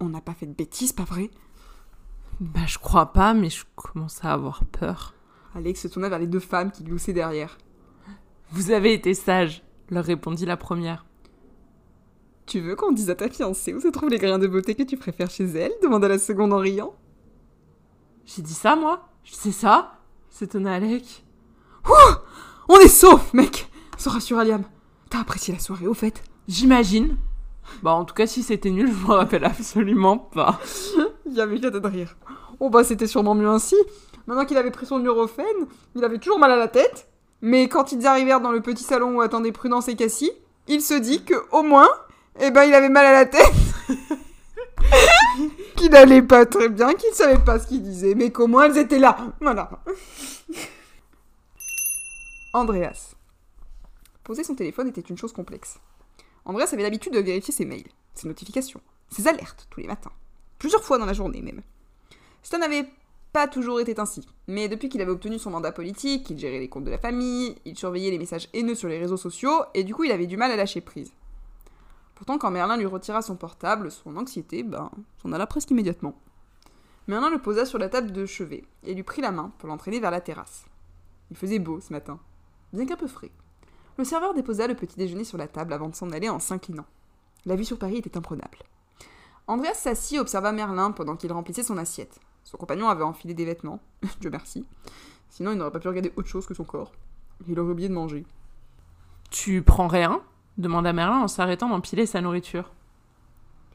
On n'a pas fait de bêtises, pas vrai? Bah, je crois pas, mais je commence à avoir peur. Alex se tourna vers les deux femmes qui gloussaient derrière. Vous avez été sages, leur répondit la première. Tu veux qu'on dise à ta fiancée où se trouvent les grains de beauté que tu préfères chez elle? demanda la seconde en riant. J'ai dit ça, moi C'est ça s'étonna Alec. On est sauf, mec se rassura Liam. T'as apprécié la soirée, au fait J'imagine. Bah, en tout cas, si c'était nul, je me rappelle absolument pas. Il y avait éclaté de rire. Oh bah c'était sûrement mieux ainsi. Maintenant qu'il avait pris son neurophène, il avait toujours mal à la tête. Mais quand ils arrivèrent dans le petit salon où attendaient Prudence et Cassie, il se dit que au moins, eh ben il avait mal à la tête. qu'il n'allait pas très bien, qu'il savait pas ce qu'il disait, mais qu'au moins elles étaient là. Voilà. Andreas. Poser son téléphone était une chose complexe. Andreas avait l'habitude de vérifier ses mails, ses notifications, ses alertes tous les matins. Plusieurs fois dans la journée même. Cela n'avait pas toujours été ainsi, mais depuis qu'il avait obtenu son mandat politique, il gérait les comptes de la famille, il surveillait les messages haineux sur les réseaux sociaux, et du coup il avait du mal à lâcher prise. Pourtant, quand Merlin lui retira son portable, son anxiété, ben, s'en alla presque immédiatement. Merlin le posa sur la table de chevet et lui prit la main pour l'entraîner vers la terrasse. Il faisait beau ce matin, bien qu'un peu frais. Le serveur déposa le petit déjeuner sur la table avant de s'en aller en s'inclinant. La vue sur Paris était imprenable. Andreas s'assit et observa Merlin pendant qu'il remplissait son assiette. Son compagnon avait enfilé des vêtements, Dieu merci. Sinon, il n'aurait pas pu regarder autre chose que son corps. Il aurait oublié de manger. Tu prends rien? Demanda Merlin en s'arrêtant d'empiler sa nourriture.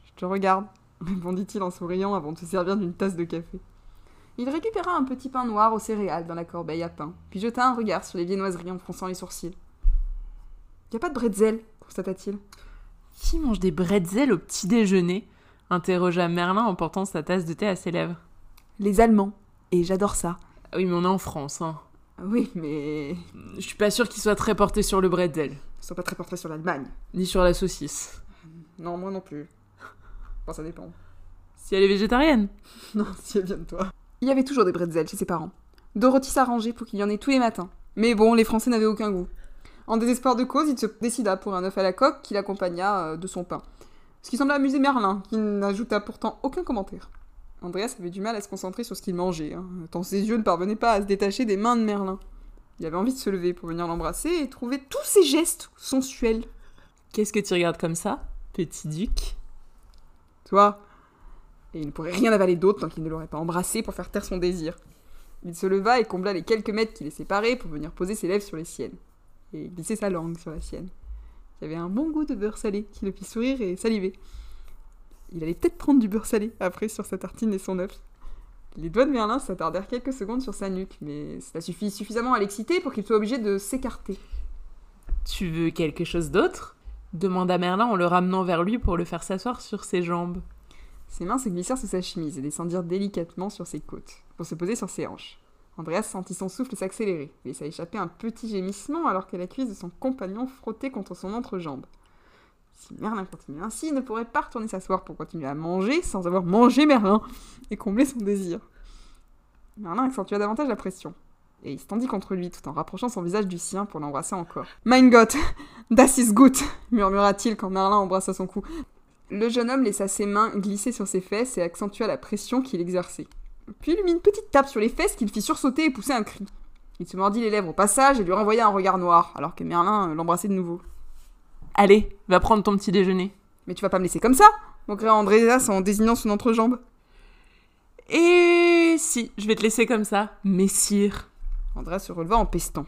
Je te regarde, répondit-il en souriant avant de se servir d'une tasse de café. Il récupéra un petit pain noir aux céréales dans la corbeille à pain, puis jeta un regard sur les viennoiseries en fronçant les sourcils. Y a pas de bretzel, constata-t-il. Qui mange des bretzels au petit déjeuner? interrogea Merlin en portant sa tasse de thé à ses lèvres. Les Allemands. Et j'adore ça. Ah oui, mais on est en France, hein. Oui, mais. Je suis pas sûr qu'ils soient très portés sur le bretzel, Ils sont pas très portés sur l'Allemagne. ni sur la saucisse. Non, moi non plus. Bon, ça dépend. Si elle est végétarienne. Non, si elle vient de toi. Il y avait toujours des bretzels chez ses parents. Dorothy s'arrangeait pour qu'il y en ait tous les matins. Mais bon, les Français n'avaient aucun goût. En désespoir de cause, il se décida pour un œuf à la coque qui l'accompagna euh, de son pain. Ce qui semblait amuser Merlin, qui n'ajouta pourtant aucun commentaire. Andreas avait du mal à se concentrer sur ce qu'il mangeait, hein, tant ses yeux ne parvenaient pas à se détacher des mains de Merlin. Il avait envie de se lever pour venir l'embrasser et trouver tous ses gestes sensuels. Qu'est-ce que tu regardes comme ça, petit duc? Toi Et il ne pourrait rien avaler d'autre tant qu'il ne l'aurait pas embrassé pour faire taire son désir. Il se leva et combla les quelques mètres qui les séparaient pour venir poser ses lèvres sur les siennes. Et glisser sa langue sur la sienne. Il y avait un bon goût de beurre salé qui le fit sourire et saliver. Il allait peut-être prendre du beurre salé après sur sa tartine et son œuf. Les doigts de Merlin s'attardèrent quelques secondes sur sa nuque, mais cela suffit suffisamment à l'exciter pour qu'il soit obligé de s'écarter. Tu veux quelque chose d'autre? Demanda Merlin en le ramenant vers lui pour le faire s'asseoir sur ses jambes. Ses mains se glissèrent sous sa chemise et descendirent délicatement sur ses côtes, pour se poser sur ses hanches. Andreas sentit son souffle s'accélérer, et laissa échapper un petit gémissement alors que la cuisse de son compagnon frottait contre son entrejambe. Si Merlin continuait ainsi, il ne pourrait pas retourner s'asseoir pour continuer à manger sans avoir mangé Merlin et combler son désir. Merlin accentua davantage la pression, et il se tendit contre lui tout en rapprochant son visage du sien pour l'embrasser encore. Mein Gott, das ist gut, murmura-t-il quand Merlin embrassa son cou. Le jeune homme laissa ses mains glisser sur ses fesses et accentua la pression qu'il exerçait. Puis il lui mit une petite tape sur les fesses qui le fit sursauter et pousser un cri. Il se mordit les lèvres au passage et lui renvoya un regard noir, alors que Merlin l'embrassait de nouveau. Allez, va prendre ton petit déjeuner. Mais tu vas pas me laisser comme ça moquera Andreas en désignant son entrejambe. Et si, je vais te laisser comme ça, messire. Andreas se releva en pestant,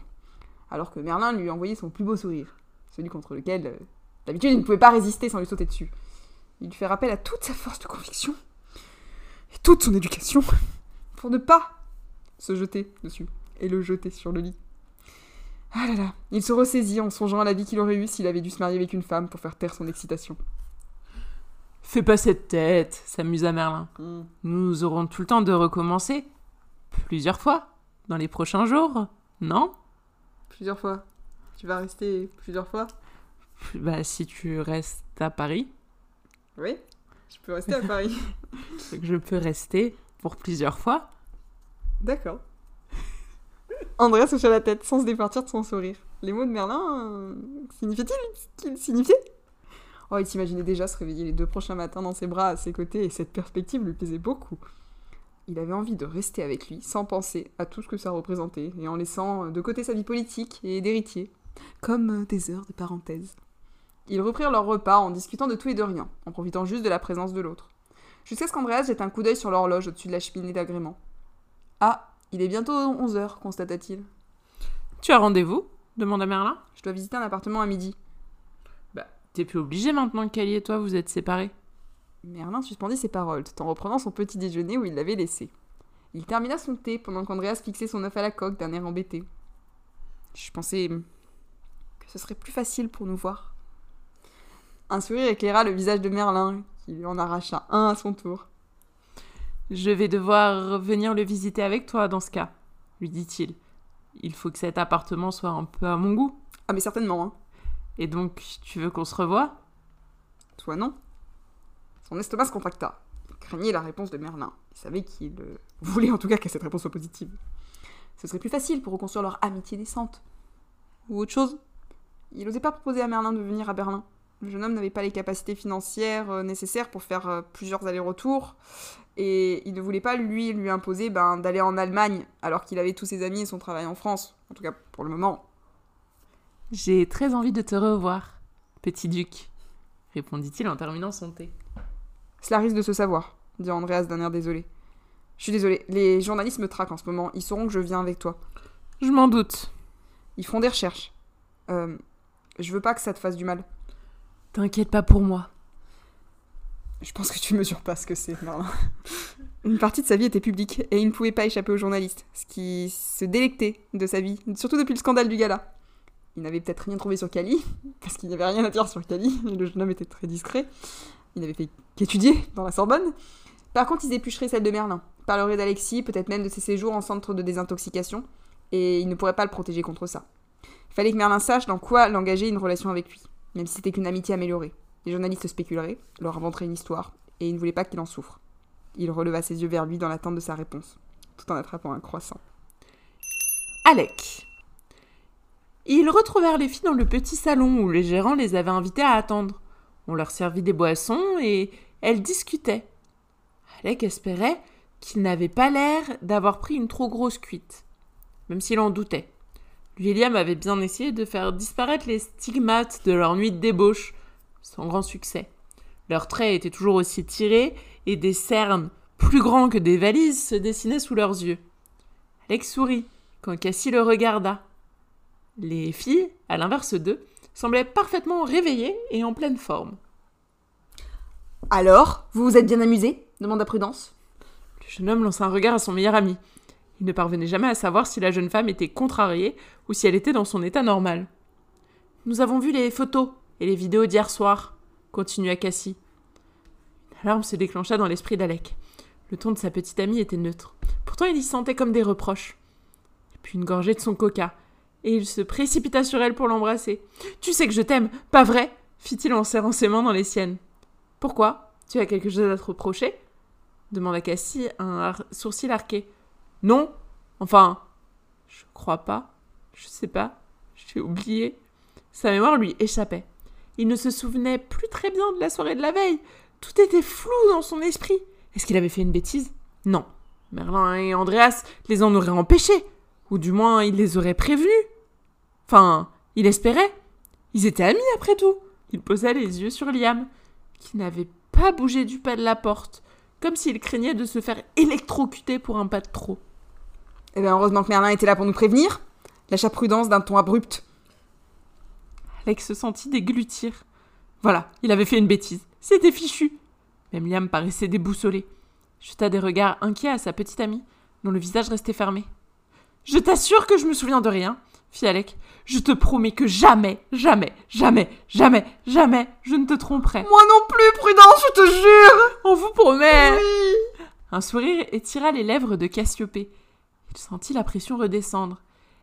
alors que Merlin lui envoyait son plus beau sourire, celui contre lequel, euh, d'habitude, il ne pouvait pas résister sans lui sauter dessus. Il lui fait rappel à toute sa force de conviction et toute son éducation pour ne pas se jeter dessus et le jeter sur le lit. Ah là là, il se ressaisit en songeant à la vie qu'il aurait eue s'il avait dû se marier avec une femme pour faire taire son excitation. Fais pas cette tête, s'amusa Merlin. Nous aurons tout le temps de recommencer. Plusieurs fois. Dans les prochains jours. Non? Plusieurs fois. Tu vas rester plusieurs fois? Bah, si tu restes à Paris, Oui. Je peux rester à Paris. je peux rester pour plusieurs fois. D'accord. Andreas hocha la tête sans se départir de son sourire. Les mots de Merlin euh, signifiaient-ils? Qu'ils signifiaient Oh, il s'imaginait déjà se réveiller les deux prochains matins dans ses bras à ses côtés et cette perspective lui plaisait beaucoup. Il avait envie de rester avec lui sans penser à tout ce que ça représentait et en laissant de côté sa vie politique et d'héritier, comme des heures de parenthèse. Ils reprirent leur repas en discutant de tout et de rien, en profitant juste de la présence de l'autre. Jusqu'à ce qu'Andreas jette un coup d'œil sur l'horloge au-dessus de la cheminée d'agrément. Ah, il est bientôt 11 heures, constata-t-il. Tu as rendez-vous? demanda Merlin. Je dois visiter un appartement à midi. Bah, t'es plus obligé maintenant qu'Ali et toi vous êtes séparés. Merlin suspendit ses paroles, tout en reprenant son petit déjeuner où il l'avait laissé. Il termina son thé pendant qu'Andreas fixait son œuf à la coque d'un air embêté. Je pensais que ce serait plus facile pour nous voir. Un sourire éclaira le visage de Merlin, qui lui en arracha un à son tour. Je vais devoir venir le visiter avec toi dans ce cas, lui dit-il. Il faut que cet appartement soit un peu à mon goût. Ah mais certainement, hein. Et donc, tu veux qu'on se revoie? Toi non. Son estomac se contracta. Il craignait la réponse de Merlin. Il savait qu'il euh, voulait en tout cas que cette réponse soit positive. Ce serait plus facile pour reconstruire leur amitié décente. Ou autre chose. Il n'osait pas proposer à Merlin de venir à Berlin. Le jeune homme n'avait pas les capacités financières euh, nécessaires pour faire euh, plusieurs allers-retours. Et il ne voulait pas, lui, lui imposer ben, d'aller en Allemagne, alors qu'il avait tous ses amis et son travail en France. En tout cas, pour le moment. J'ai très envie de te revoir, petit duc, répondit-il en terminant son thé. Cela risque de se savoir, dit Andreas d'un air désolé. Je suis désolé, les journalistes me traquent en ce moment. Ils sauront que je viens avec toi. Je m'en doute. Ils font des recherches. Euh, je veux pas que ça te fasse du mal. T'inquiète pas pour moi. Je pense que tu mesures pas ce que c'est, Merlin. Une partie de sa vie était publique et il ne pouvait pas échapper aux journalistes, ce qui se délectait de sa vie, surtout depuis le scandale du gala. Il n'avait peut-être rien trouvé sur Cali, parce qu'il n'y avait rien à dire sur Cali, le jeune homme était très discret. Il n'avait fait qu'étudier dans la Sorbonne. Par contre, ils éplucheraient celle de Merlin, parleraient d'Alexis, peut-être même de ses séjours en centre de désintoxication, et ils ne pourraient pas le protéger contre ça. Fallait que Merlin sache dans quoi l'engager une relation avec lui, même si c'était qu'une amitié améliorée. Les journalistes spéculeraient, leur inventeraient une histoire, et ils ne voulaient pas qu'il en souffre. Il releva ses yeux vers lui dans l'attente de sa réponse, tout en attrapant un croissant. Alec. Ils retrouvèrent les filles dans le petit salon où les gérants les avaient invitées à attendre. On leur servit des boissons et elles discutaient. Alec espérait qu'il n'avait pas l'air d'avoir pris une trop grosse cuite, même s'il en doutait. William avait bien essayé de faire disparaître les stigmates de leur nuit de débauche, sans grand succès. Leurs traits étaient toujours aussi tirés et des cernes plus grands que des valises se dessinaient sous leurs yeux. Alex sourit quand Cassie le regarda. Les filles, à l'inverse d'eux, semblaient parfaitement réveillées et en pleine forme. Alors, vous vous êtes bien amusé demanda Prudence. Le jeune homme lança un regard à son meilleur ami. Il ne parvenait jamais à savoir si la jeune femme était contrariée ou si elle était dans son état normal. Nous avons vu les photos et les vidéos d'hier soir, continua Cassie. Une alarme se déclencha dans l'esprit d'Alec. Le ton de sa petite amie était neutre. Pourtant, il y sentait comme des reproches. Puis une gorgée de son coca. Et il se précipita sur elle pour l'embrasser. Tu sais que je t'aime, pas vrai? fit-il en serrant ses mains dans les siennes. Pourquoi? Tu as quelque chose à te reprocher? demanda Cassie, un sourcil arqué. Non? Enfin, je crois pas. Je sais pas. J'ai oublié. Sa mémoire lui échappait. Il ne se souvenait plus très bien de la soirée de la veille. Tout était flou dans son esprit. Est-ce qu'il avait fait une bêtise? Non. Merlin et Andreas les en auraient empêchés. Ou du moins, il les aurait prévenus. Enfin, il espérait. Ils étaient amis après tout. Il posa les yeux sur Liam, qui n'avait pas bougé du pas de la porte, comme s'il craignait de se faire électrocuter pour un pas de trop. Eh bien, heureusement que Merlin était là pour nous prévenir. Lâcha Prudence d'un ton abrupt. Alex se sentit déglutir. Voilà, il avait fait une bêtise. C'était fichu. Même Liam paraissait déboussolé. Jeta des regards inquiets à sa petite amie, dont le visage restait fermé. Je t'assure que je me souviens de rien, fit Alec. Je te promets que jamais, jamais, jamais, jamais, jamais, je ne te tromperai. Moi non plus, Prudence, je te jure On vous promet Oui Un sourire étira les lèvres de Cassiopée. Il sentit la pression redescendre.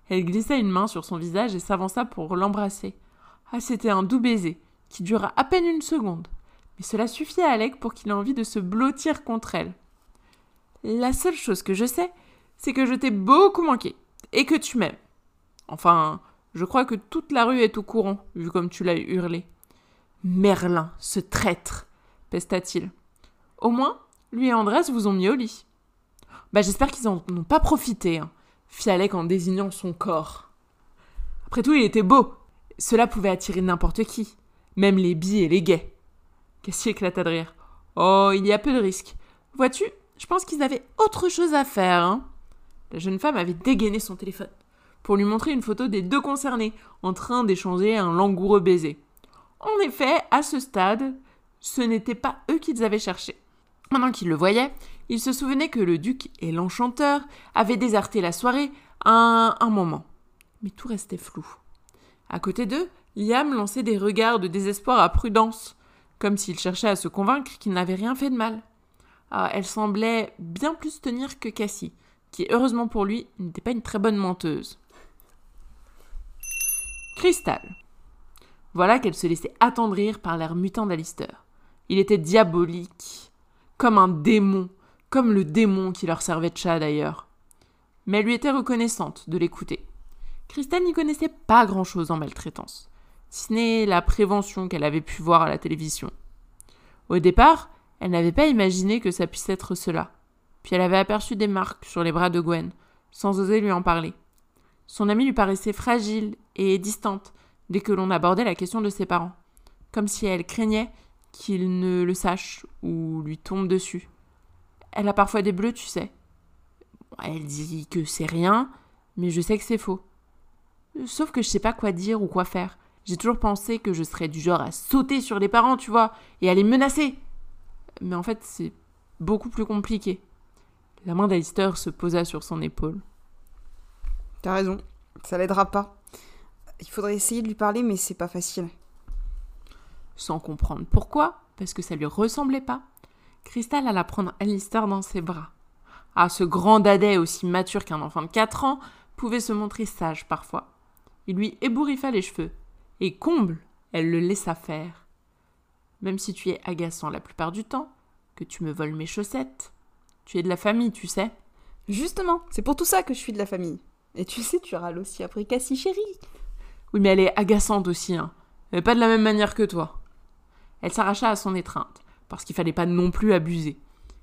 Elle glissa une main sur son visage et s'avança pour l'embrasser. Ah, c'était un doux baiser, qui dura à peine une seconde. Mais cela suffit à Alec pour qu'il ait envie de se blottir contre elle. La seule chose que je sais, c'est que je t'ai beaucoup manqué, et que tu m'aimes. Enfin, je crois que toute la rue est au courant, vu comme tu l'as hurlé. Merlin, ce traître pesta-t-il. Au moins, lui et Andrés vous ont mis au lit. Bah, j'espère qu'ils en ont pas profité, hein, fit Alec en désignant son corps. Après tout, il était beau. Cela pouvait attirer n'importe qui, même les billes et les gays. Cassie éclata de rire. Oh, il y a peu de risques. Vois-tu, je pense qu'ils avaient autre chose à faire, hein. La jeune femme avait dégainé son téléphone pour lui montrer une photo des deux concernés en train d'échanger un langoureux baiser. En effet, à ce stade, ce n'était pas eux qu'ils avaient cherché. Maintenant qu'ils le voyaient, ils se souvenaient que le duc et l'enchanteur avaient déserté la soirée un, moment. Mais tout restait flou. À côté d'eux, Liam lançait des regards de désespoir à Prudence, comme s'il cherchait à se convaincre qu'il n'avait rien fait de mal. Ah, elle semblait bien plus tenir que Cassie, qui, heureusement pour lui, n'était pas une très bonne menteuse. Cristal. Voilà qu'elle se laissait attendrir par l'air mutant d'Alistair. Il était diabolique, comme un démon, comme le démon qui leur servait de chat d'ailleurs. Mais elle lui était reconnaissante de l'écouter. Cristal n'y connaissait pas grand-chose en maltraitance, si ce n'est la prévention qu'elle avait pu voir à la télévision. Au départ, elle n'avait pas imaginé que ça puisse être cela. Puis elle avait aperçu des marques sur les bras de Gwen, sans oser lui en parler. Son amie lui paraissait fragile et distante dès que l'on abordait la question de ses parents, comme si elle craignait qu'il ne le sache ou lui tombe dessus. Elle a parfois des bleus, tu sais. Elle dit que c'est rien, mais je sais que c'est faux. Sauf que je sais pas quoi dire ou quoi faire. J'ai toujours pensé que je serais du genre à sauter sur les parents, tu vois, et à les menacer. Mais en fait, c'est beaucoup plus compliqué. La main d'Alistair se posa sur son épaule. T'as raison, ça l'aidera pas. il faudrait essayer de lui parler, mais c'est pas facile. Sans comprendre pourquoi, parce que ça lui ressemblait pas, Crystal alla prendre Alistair dans ses bras. Ah, ce grand dadais aussi mature qu'un enfant de 4 ans pouvait se montrer sage parfois. Il lui ébouriffa les cheveux, et comble, elle le laissa faire. Même si tu es agaçant la plupart du temps, que tu me voles mes chaussettes, tu es de la famille, tu sais. Justement, c'est pour tout ça que je suis de la famille. Et tu sais, tu râles aussi après Cassie, chérie. Oui, mais elle est agaçante aussi, hein. Mais pas de la même manière que toi. Elle s'arracha à son étreinte, parce qu'il fallait pas non plus abuser.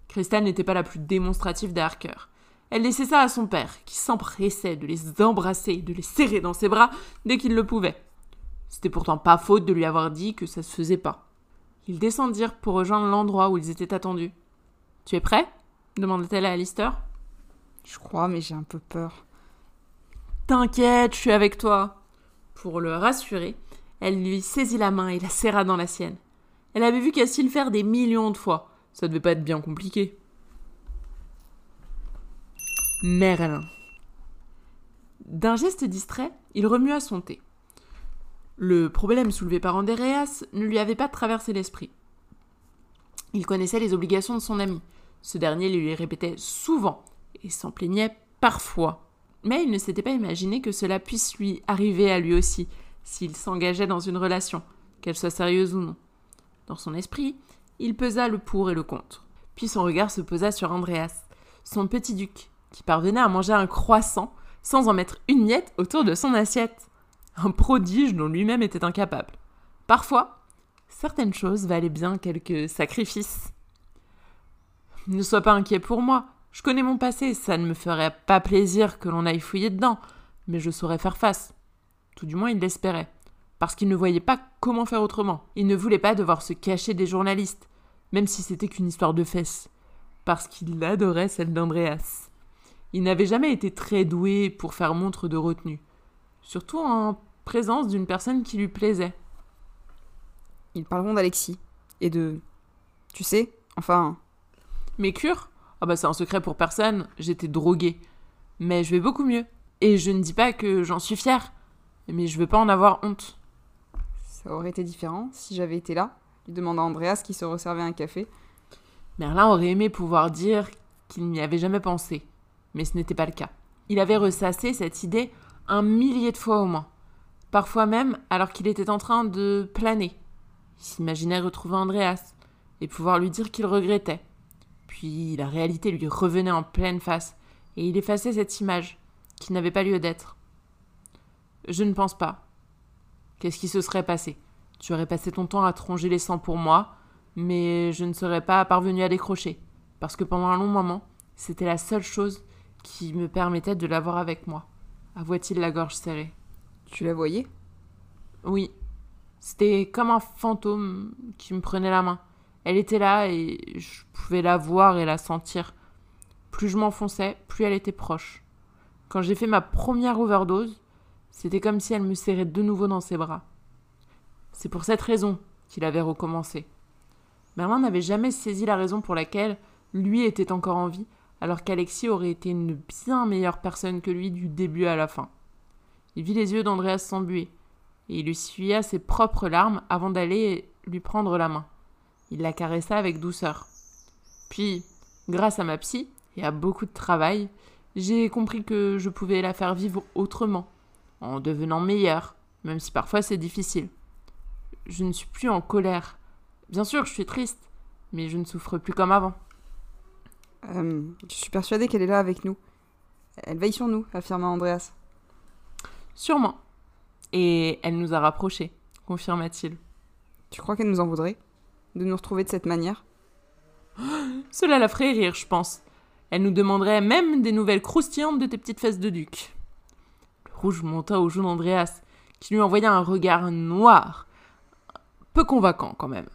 Christelle n'était pas la plus démonstrative des harkers. Elle laissait ça à son père, qui s'empressait de les embrasser, de les serrer dans ses bras dès qu'il le pouvait. C'était pourtant pas faute de lui avoir dit que ça se faisait pas. Ils descendirent pour rejoindre l'endroit où ils étaient attendus. Tu es prêt? demanda-t-elle à Alistair. Je crois, mais j'ai un peu peur. T'inquiète, je suis avec toi. Pour le rassurer, elle lui saisit la main et la serra dans la sienne. Elle avait vu Cassie le faire des millions de fois. Ça devait pas être bien compliqué. Merlin. D'un geste distrait, il remua son thé. Le problème soulevé par Andreas ne lui avait pas traversé l'esprit. Il connaissait les obligations de son ami. Ce dernier les lui répétait souvent et s'en plaignait parfois. Mais il ne s'était pas imaginé que cela puisse lui arriver à lui aussi, s'il s'engageait dans une relation, qu'elle soit sérieuse ou non. Dans son esprit, il pesa le pour et le contre. Puis son regard se posa sur Andreas, son petit duc, qui parvenait à manger un croissant sans en mettre une miette autour de son assiette. Un prodige dont lui-même était incapable. Parfois, certaines choses valaient bien quelques sacrifices. Ne sois pas inquiet pour moi. Je connais mon passé, ça ne me ferait pas plaisir que l'on aille fouiller dedans, mais je saurais faire face. Tout du moins, il l'espérait. Parce qu'il ne voyait pas comment faire autrement. Il ne voulait pas devoir se cacher des journalistes, même si c'était qu'une histoire de fesses. Parce qu'il adorait celle d'Andreas. Il n'avait jamais été très doué pour faire montre de retenue, surtout en présence d'une personne qui lui plaisait. Ils parleront d'Alexis. Et de. Tu sais, enfin. Mes cures Ah bah c'est un secret pour personne, j'étais droguée. Mais je vais beaucoup mieux. Et je ne dis pas que j'en suis fière, mais je veux pas en avoir honte. Ça aurait été différent si j'avais été là. Il demanda Andreas qui se resservait un café. Merlin aurait aimé pouvoir dire qu'il n'y avait jamais pensé, mais ce n'était pas le cas. Il avait ressassé cette idée un millier de fois au moins, parfois même alors qu'il était en train de planer. Il s'imaginait retrouver Andreas et pouvoir lui dire qu'il regrettait. Puis la réalité lui revenait en pleine face, et il effaçait cette image, qui n'avait pas lieu d'être. Je ne pense pas. Qu'est-ce qui se serait passé? Tu aurais passé ton temps à tronger les sangs pour moi, mais je ne serais pas parvenu à décrocher, parce que pendant un long moment, c'était la seule chose qui me permettait de l'avoir avec moi, avoua-t-il la gorge serrée. Tu la voyais? Oui. C'était comme un fantôme qui me prenait la main. Elle était là et je pouvais la voir et la sentir. Plus je m'enfonçais, plus elle était proche. Quand j'ai fait ma première overdose, c'était comme si elle me serrait de nouveau dans ses bras. C'est pour cette raison qu'il avait recommencé. Merlin n'avait jamais saisi la raison pour laquelle lui était encore en vie, alors qu'Alexis aurait été une bien meilleure personne que lui du début à la fin. Il vit les yeux d'Andreas s'embuer, et il essuya ses propres larmes avant d'aller lui prendre la main. Il la caressa avec douceur. Puis, grâce à ma psy et à beaucoup de travail, j'ai compris que je pouvais la faire vivre autrement, en devenant meilleure, même si parfois c'est difficile. Je ne suis plus en colère. Bien sûr, je suis triste, mais je ne souffre plus comme avant. Euh, je suis persuadée qu'elle est là avec nous. Elle veille sur nous, affirma Andreas. Sûrement. Et elle nous a rapprochés, confirma-t-il. Tu crois qu'elle nous en voudrait De nous retrouver de cette manière? Cela la ferait rire, je pense. Elle nous demanderait même des nouvelles croustillantes de tes petites fesses de duc. Rouge monta aux joues d'Andreas, qui lui envoya un regard noir. Peu convaincant, quand même.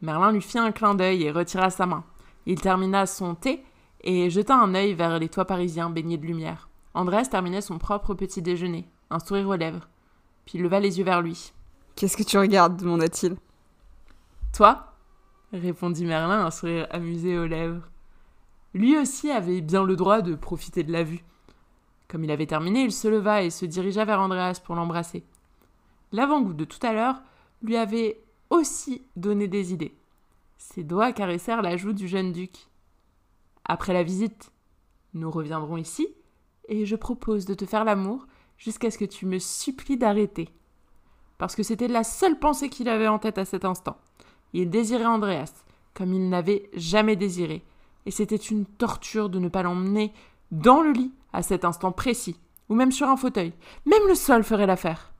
Merlin lui fit un clin d'œil et retira sa main. Il termina son thé et jeta un œil vers les toits parisiens baignés de lumière. Andreas terminait son propre petit déjeuner, un sourire aux lèvres. Puis il leva les yeux vers lui. Qu'est-ce que tu regardes demanda-t-il. Toi répondit Merlin, un sourire amusé aux lèvres. Lui aussi avait bien le droit de profiter de la vue. Comme il avait terminé, il se leva et se dirigea vers Andreas pour l'embrasser. L'avant-goût de tout à l'heure lui avait aussi donné des idées. Ses doigts caressèrent la joue du jeune duc. Après la visite, nous reviendrons ici, et je propose de te faire l'amour jusqu'à ce que tu me supplies d'arrêter. Parce que c'était la seule pensée qu'il avait en tête à cet instant. Il désirait Andreas, comme il n'avait jamais désiré, et c'était une torture de ne pas l'emmener dans le lit à cet instant précis, ou même sur un fauteuil. Même le sol ferait l'affaire.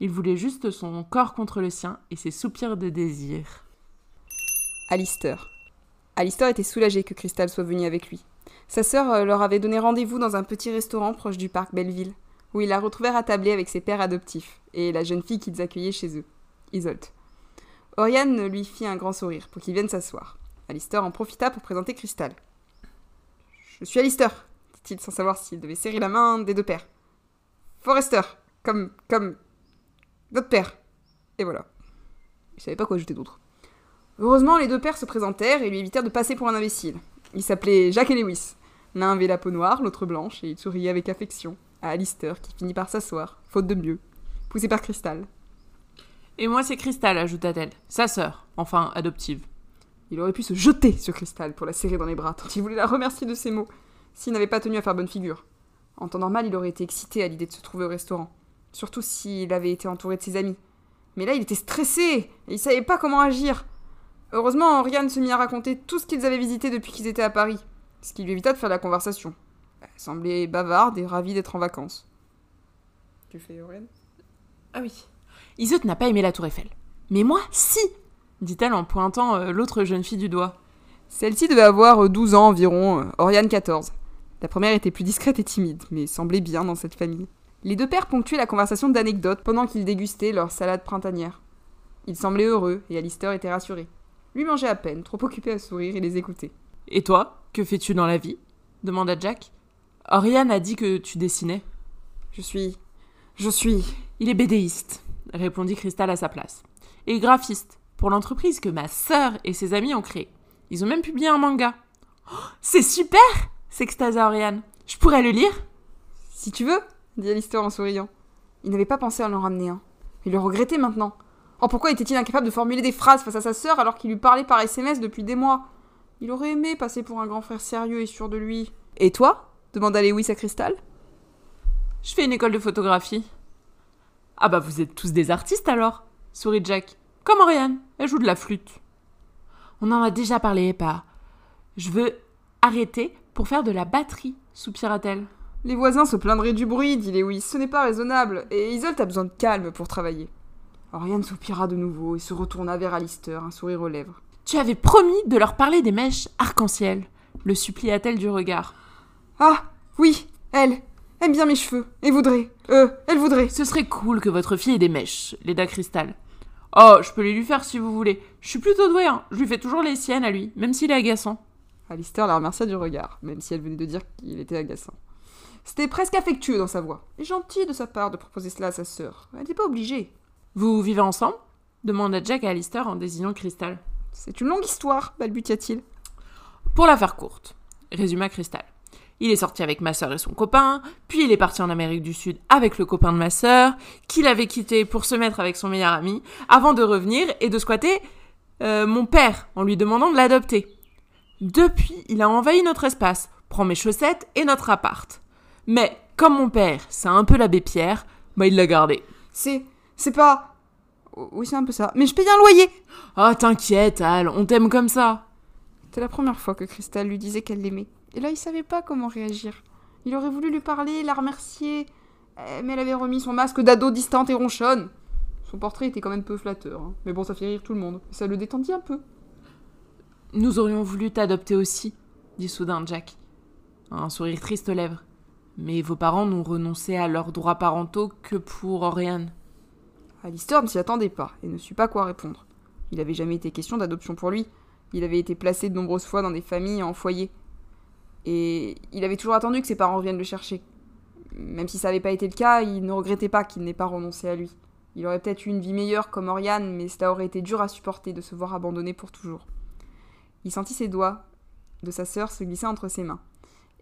Il voulait juste son corps contre le sien et ses soupirs de désir. Alistair. Alistair était soulagé que Crystal soit venue avec lui. Sa sœur euh, leur avait donné rendez-vous dans un petit restaurant proche du parc Belleville, où ils la retrouvèrent attablée avec ses pères adoptifs et la jeune fille qu'ils accueillaient chez eux, Isolde. Oriane lui fit un grand sourire pour qu'il vienne s'asseoir. Alistair en profita pour présenter Crystal. Je suis Alistair, dit-il sans savoir s'il devait serrer la main des deux pères. Forrester, comme. comme. votre père. Et voilà. Il savait pas quoi ajouter d'autre. Heureusement, les deux pères se présentèrent et lui évitèrent de passer pour un imbécile. Ils s'appelaient Jacques et Lewis. L'un avait la peau noire, l'autre blanche, et il souriait avec affection à Alistair qui finit par s'asseoir, faute de mieux, poussé par Crystal. Et moi, c'est Cristal, ajouta-t-elle, sa sœur, enfin adoptive. Il aurait pu se jeter sur Crystal pour la serrer dans les bras, tant il voulait la remercier de ses mots, s'il n'avait pas tenu à faire bonne figure. En temps normal, il aurait été excité à l'idée de se trouver au restaurant, surtout s'il avait été entouré de ses amis. Mais là, il était stressé, et il savait pas comment agir. Heureusement, Oriane se mit à raconter tout ce qu'ils avaient visité depuis qu'ils étaient à Paris, ce qui lui évita de faire la conversation. Elle semblait bavarde et ravie d'être en vacances. Tu fais, Oriane? Ah oui. Isotte n'a pas aimé la tour Eiffel. Mais moi, si dit-elle en pointant euh, l'autre jeune fille du doigt. Celle-ci devait avoir euh, 12 ans environ, euh, Oriane 14. La première était plus discrète et timide, mais semblait bien dans cette famille. Les deux pères ponctuaient la conversation d'anecdotes pendant qu'ils dégustaient leur salade printanière. Ils semblaient heureux et Alistair était rassuré. Lui mangeait à peine, trop occupé à sourire et les écouter. Et toi, que fais-tu dans la vie? demanda Jack. Oriane a dit que tu dessinais. Je suis. Je suis. Il est bédéiste, répondit Cristal à sa place. Et graphiste, pour l'entreprise que ma sœur et ses amis ont créée. Ils ont même publié un manga. Oh, c'est super s'extasia Oriane. Je pourrais le lire Si tu veux, dit Alistair en souriant. Il n'avait pas pensé à en ramener un. Il le regrettait maintenant. Oh, pourquoi était-il incapable de formuler des phrases face à sa sœur alors qu'il lui parlait par SMS depuis des mois? Il aurait aimé passer pour un grand frère sérieux et sûr de lui. Et toi? demanda Lewis à Crystal. Je fais une école de photographie. Ah bah vous êtes tous des artistes alors sourit Jack. Comme Oriane, elle joue de la flûte. On en a déjà parlé, pas. Je veux arrêter pour faire de la batterie, soupira-t-elle. Les voisins se plaindraient du bruit, dit Lewis. Ce n'est pas raisonnable, et Isolde a besoin de calme pour travailler. Oriane soupira de nouveau et se retourna vers Alistair, un sourire aux lèvres. Tu avais promis de leur parler des mèches arc-en-ciel, le supplia-t-elle du regard. Ah, oui, elle aime bien mes cheveux, et voudrait. Euh, elle voudrait. Ce serait cool que votre fille ait des mèches, Leda Cristal. Oh, je peux les lui faire si vous voulez. Je suis plutôt douée, hein. Je lui fais toujours les siennes à lui, même s'il est agaçant. Alistair la remercia du regard, même si elle venait de dire qu'il était agaçant. C'était presque affectueux dans sa voix, et gentil de sa part de proposer cela à sa sœur. Elle n'était pas obligée. Vous vivez ensemble? demanda Jack à Alistair en désignant Cristal. C'est une longue histoire, balbutia-t-il. Pour la faire courte, résuma Cristal. Il est sorti avec ma sœur et son copain, puis il est parti en Amérique du Sud avec le copain de ma sœur, qu'il avait quitté pour se mettre avec son meilleur ami, avant de revenir et de squatter euh, mon père en lui demandant de l'adopter. Depuis, il a envahi notre espace, prend mes chaussettes et notre appart. Mais comme mon père, c'est un peu l'abbé Pierre, bah il l'a gardé. C'est. C'est pas. Oui, c'est un peu ça. Mais je paye un loyer Ah, t'inquiète, Al, on t'aime comme ça. C'était la première fois que Cristal lui disait qu'elle l'aimait. Et là, il savait pas comment réagir. Il aurait voulu lui parler, la remercier, euh, mais elle avait remis son masque d'ado distante et ronchonne. Son portrait était quand même peu flatteur, hein. mais bon, ça fait rire tout le monde. Ça le détendit un peu. Nous aurions voulu t'adopter aussi, dit soudain Jack, un sourire triste aux lèvres. Mais vos parents n'ont renoncé à leurs droits parentaux que pour Oriane. Alistair ne s'y attendait pas et ne sut pas quoi répondre. Il n'avait jamais été question d'adoption pour lui. Il avait été placé de nombreuses fois dans des familles en foyer. Et il avait toujours attendu que ses parents viennent le chercher. Même si ça n'avait pas été le cas, il ne regrettait pas qu'il n'ait pas renoncé à lui. Il aurait peut-être eu une vie meilleure comme Oriane, mais cela aurait été dur à supporter de se voir abandonné pour toujours. Il sentit ses doigts de sa sœur se glisser entre ses mains.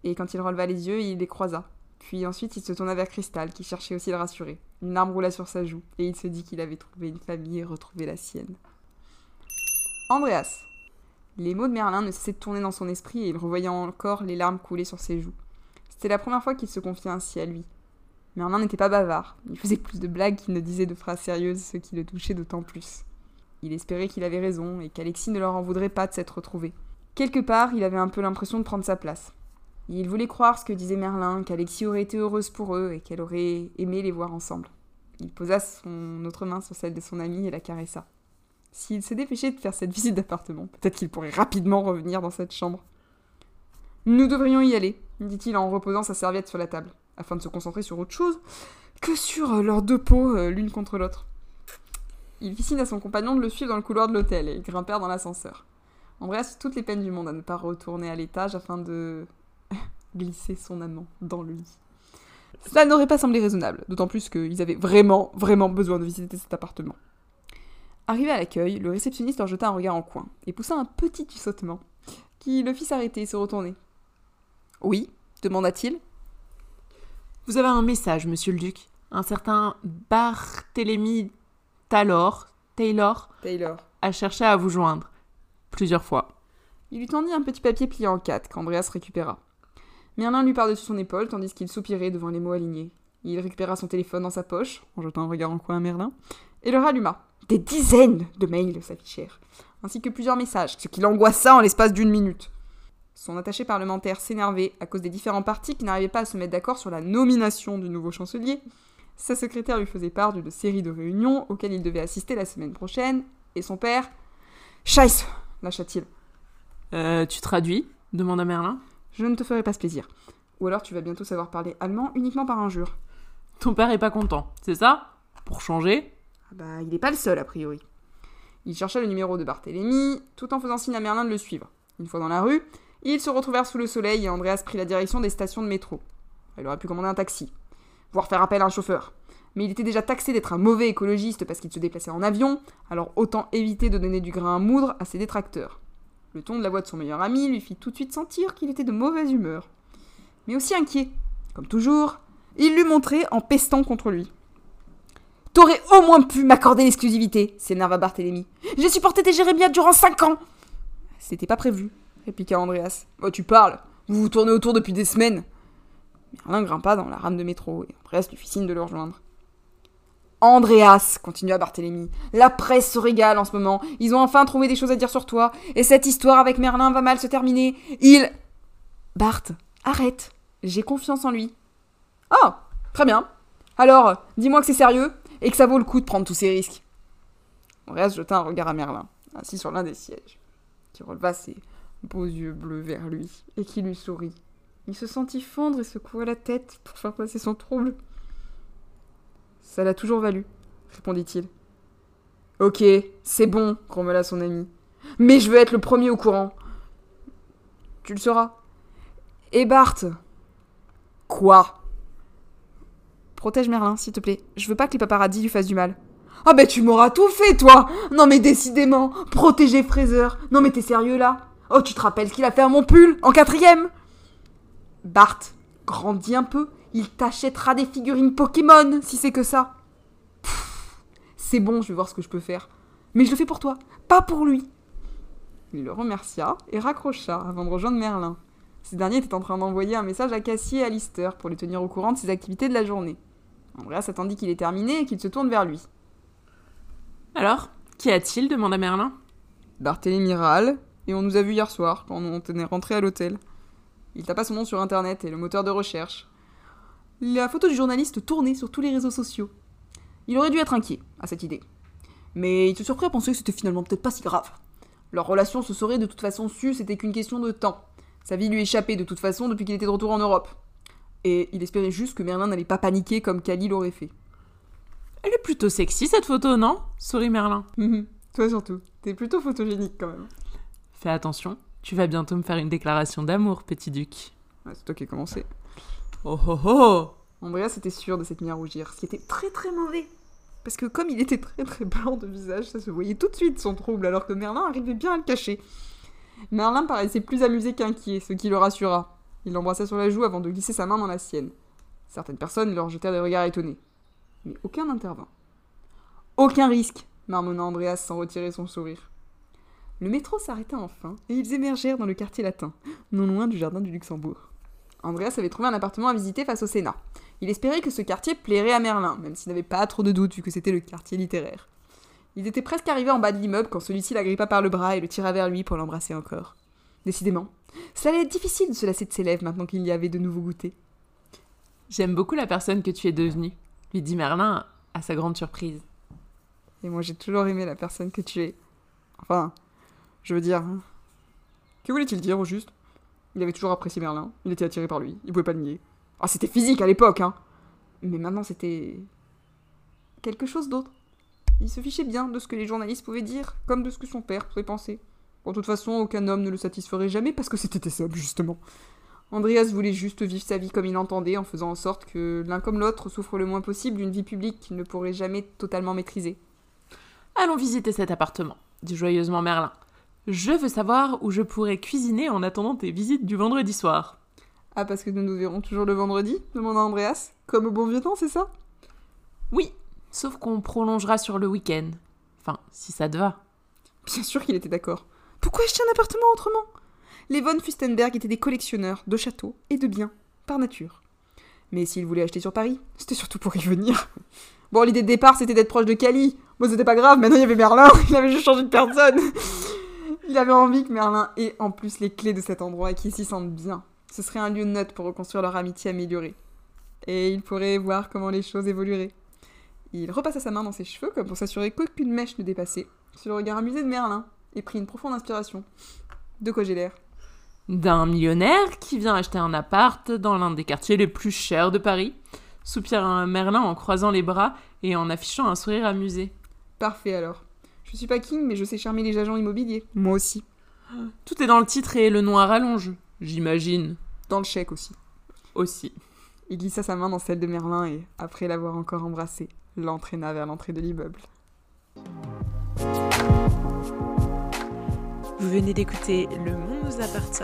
Et quand il releva les yeux, il les croisa. Puis ensuite, il se tourna vers Cristal, qui cherchait aussi le rassurer. Une larme roula sur sa joue, et il se dit qu'il avait trouvé une famille et retrouvé la sienne. Andreas. Les mots de Merlin ne cessaient de tourner dans son esprit et il revoyait encore les larmes couler sur ses joues. C'était la première fois qu'il se confiait ainsi à lui. Merlin n'était pas bavard, il faisait plus de blagues qu'il ne disait de phrases sérieuses, ce qui le touchait d'autant plus. Il espérait qu'il avait raison et qu'Alexis ne leur en voudrait pas de s'être retrouvé. Quelque part, il avait un peu l'impression de prendre sa place. Il voulait croire ce que disait Merlin, qu'Alexis aurait été heureuse pour eux et qu'elle aurait aimé les voir ensemble. Il posa son autre main sur celle de son ami et la caressa. S'il se dépêchait de faire cette visite d'appartement, peut-être qu'il pourrait rapidement revenir dans cette chambre. Nous devrions y aller, dit-il en reposant sa serviette sur la table, afin de se concentrer sur autre chose que sur euh, leurs deux peaux euh, l'une contre l'autre. Il fit signe à son compagnon de le suivre dans le couloir de l'hôtel et ils grimpèrent dans l'ascenseur. Andreas toutes les peines du monde à ne pas retourner à l'étage afin de glisser son amant dans le lit. Cela n'aurait pas semblé raisonnable, d'autant plus qu'ils avaient vraiment, vraiment besoin de visiter cet appartement. Arrivé à l'accueil, le réceptionniste leur jeta un regard en coin et poussa un petit sautement qui le fit s'arrêter et se retourner. Oui demanda-t-il. Vous avez un message, monsieur le duc. Un certain Barthélemy Taylor, Taylor Taylor. a cherché à vous joindre. Plusieurs fois. Il lui tendit un petit papier plié en quatre qu'Andreas récupéra. Merlin lui par-dessus son épaule tandis qu'il soupirait devant les mots alignés. Il récupéra son téléphone dans sa poche, en jetant un regard en coin à Merlin, et le ralluma. Des dizaines de mails s'affichèrent, ainsi que plusieurs messages, ce qui l'angoissa en l'espace d'une minute. Son attaché parlementaire s'énervait à cause des différents partis qui n'arrivaient pas à se mettre d'accord sur la nomination du nouveau chancelier. Sa secrétaire lui faisait part d'une série de réunions auxquelles il devait assister la semaine prochaine, et son père. Scheiße lâcha-t-il. Euh, tu traduis? Demanda Merlin. Je ne te ferai pas ce plaisir. Ou alors tu vas bientôt savoir parler allemand uniquement par injure. Ton père est pas content, c'est ça? Pour changer? Ah bah, il n'est pas le seul, a priori. Il chercha le numéro de Barthélemy, tout en faisant signe à Merlin de le suivre. Une fois dans la rue, ils se retrouvèrent sous le soleil et Andreas prit la direction des stations de métro. Il aurait pu commander un taxi, voire faire appel à un chauffeur. Mais il était déjà taxé d'être un mauvais écologiste parce qu'il se déplaçait en avion, alors autant éviter de donner du grain à moudre à ses détracteurs. Le ton de la voix de son meilleur ami lui fit tout de suite sentir qu'il était de mauvaise humeur. Mais aussi inquiet. Comme toujours, il l'eut montré en pestant contre lui. T'aurais au moins pu m'accorder l'exclusivité, s'énerva Barthélemy. J'ai supporté tes jérémiades durant cinq ans C'était pas prévu, répliqua Andreas. Oh, tu parles Vous vous tournez autour depuis des semaines Merlin grimpa dans la rame de métro et Andreas lui fit signe de le rejoindre. Andreas, continua Barthélemy, la presse se régale en ce moment. Ils ont enfin trouvé des choses à dire sur toi. Et cette histoire avec Merlin va mal se terminer. Il. Bart, arrête. J'ai confiance en lui. Oh, très bien. Alors, dis-moi que c'est sérieux et que ça vaut le coup de prendre tous ces risques. Andreas jeta un regard à Merlin, assis sur l'un des sièges, qui releva ses beaux yeux bleus vers lui et qui lui sourit. Il se sentit fondre et secouer la tête pour faire passer son trouble. Ça l'a toujours valu, répondit-il. Ok, c'est bon, grommela son ami. Mais je veux être le premier au courant. Tu le seras. Et Bart? Quoi? Protège Merlin, s'il te plaît. Je veux pas que les paparazzis lui fassent du mal. Ah ben tu m'auras tout fait, toi Non mais décidément Protéger Fraser Non mais t'es sérieux là? Oh, tu te rappelles ce qu'il a fait à mon pull, en quatrième? Bart, grandis un peu, il t'achètera des figurines Pokémon, si c'est que ça. Pfff, c'est bon, je vais voir ce que je peux faire. Mais je le fais pour toi, pas pour lui. Il le remercia et raccrocha avant de rejoindre Merlin. Ces derniers étaient en train d'envoyer un message à Cassie et à Lister pour les tenir au courant de ses activités de la journée. Andreas attendit qu'il ait terminé et qu'il se tourne vers lui. Alors, qu'y a-t-il demanda Merlin. Barthélemy râle, et on nous a vus hier soir, quand on est rentré à l'hôtel. Il tapa son nom sur internet et le moteur de recherche. La photo du journaliste tournait sur tous les réseaux sociaux. Il aurait dû être inquiet à cette idée. Mais il se surprit à penser que c'était finalement peut-être pas si grave. Leur relation se serait de toute façon su, c'était qu'une question de temps. Sa vie lui échappait de toute façon depuis qu'il était de retour en Europe. Et il espérait juste que Merlin n'allait pas paniquer comme Kali l'aurait fait. Elle est plutôt sexy cette photo, non? Sourit Merlin. Toi surtout. T'es plutôt photogénique quand même. Fais attention, tu vas bientôt me faire une déclaration d'amour, petit duc. Ouais, c'est toi qui as commencé. Oh oh oh Andreas était sûr de cette mise à rougir, ce qui était très très mauvais. Parce que comme il était très très blanc de visage, ça se voyait tout de suite son trouble, alors que Merlin arrivait bien à le cacher. Merlin paraissait plus amusé qu'inquiet, ce qui le rassura. Il l'embrassa sur la joue avant de glisser sa main dans la sienne. Certaines personnes leur jetèrent des regards étonnés. Mais aucun n'intervint. Aucun risque, marmonna Andreas sans retirer son sourire. Le métro s'arrêta enfin et ils émergèrent dans le quartier latin, non loin du jardin du Luxembourg. Andreas avait trouvé un appartement à visiter face au Sénat. Il espérait que ce quartier plairait à Merlin, même s'il n'avait pas trop de doutes vu que c'était le quartier littéraire. Ils étaient presque arrivés en bas de l'immeuble quand celui-ci l'agrippa par le bras et le tira vers lui pour l'embrasser encore. Décidément, ça allait être difficile de se lasser de ses lèvres maintenant qu'il y avait de nouveaux goûters. J'aime beaucoup la personne que tu es devenue, lui dit Merlin à sa grande surprise. Et moi j'ai toujours aimé la personne que tu es. Enfin, je veux dire. Que voulait-il dire au juste? Il avait toujours apprécié Merlin, il était attiré par lui, il pouvait pas le nier. Ah, c'était physique à l'époque, hein Mais maintenant c'était. quelque chose d'autre. Il se fichait bien de ce que les journalistes pouvaient dire, comme de ce que son père pouvait penser. Bon, de toute façon, aucun homme ne le satisferait jamais parce que c'était ça, justement. Andreas voulait juste vivre sa vie comme il l'entendait, en faisant en sorte que l'un comme l'autre souffre le moins possible d'une vie publique qu'il ne pourrait jamais totalement maîtriser. Allons visiter cet appartement, dit joyeusement Merlin. Je veux savoir où je pourrais cuisiner en attendant tes visites du vendredi soir. Ah, parce que nous nous verrons toujours le vendredi demanda Andreas. Comme au bon vieux temps, c'est ça? Oui, sauf qu'on prolongera sur le week-end. Enfin, si ça te va. Bien sûr qu'il était d'accord. Pourquoi acheter un appartement autrement? Les von Fustenberg étaient des collectionneurs de châteaux et de biens, par nature. Mais s'ils voulaient acheter sur Paris, c'était surtout pour y venir. Bon, l'idée de départ, c'était d'être proche de Cali. Bon, c'était pas grave, maintenant il y avait Merlin, il avait juste changé de personne. Il avait envie que Merlin ait en plus les clés de cet endroit et qu'ils s'y sentent bien. Ce serait un lieu neutre pour reconstruire leur amitié améliorée. Et il pourrait voir comment les choses évolueraient. Il repassa sa main dans ses cheveux comme pour s'assurer qu'aucune mèche ne dépassait, sur le regard amusé de Merlin, et prit une profonde inspiration. De quoi j'ai l'air D'un millionnaire qui vient acheter un appart dans l'un des quartiers les plus chers de Paris, soupira Merlin en croisant les bras et en affichant un sourire amusé. Parfait alors. Je suis pas king, mais je sais charmer les agents immobiliers. Moi aussi. Tout est dans le titre et le noir allonge, j'imagine. Dans le chèque aussi. Aussi. Il glissa sa main dans celle de Merlin et, après l'avoir encore embrassée, l'entraîna vers l'entrée de l'immeuble. Vous venez d'écouter Le Monde nous appartient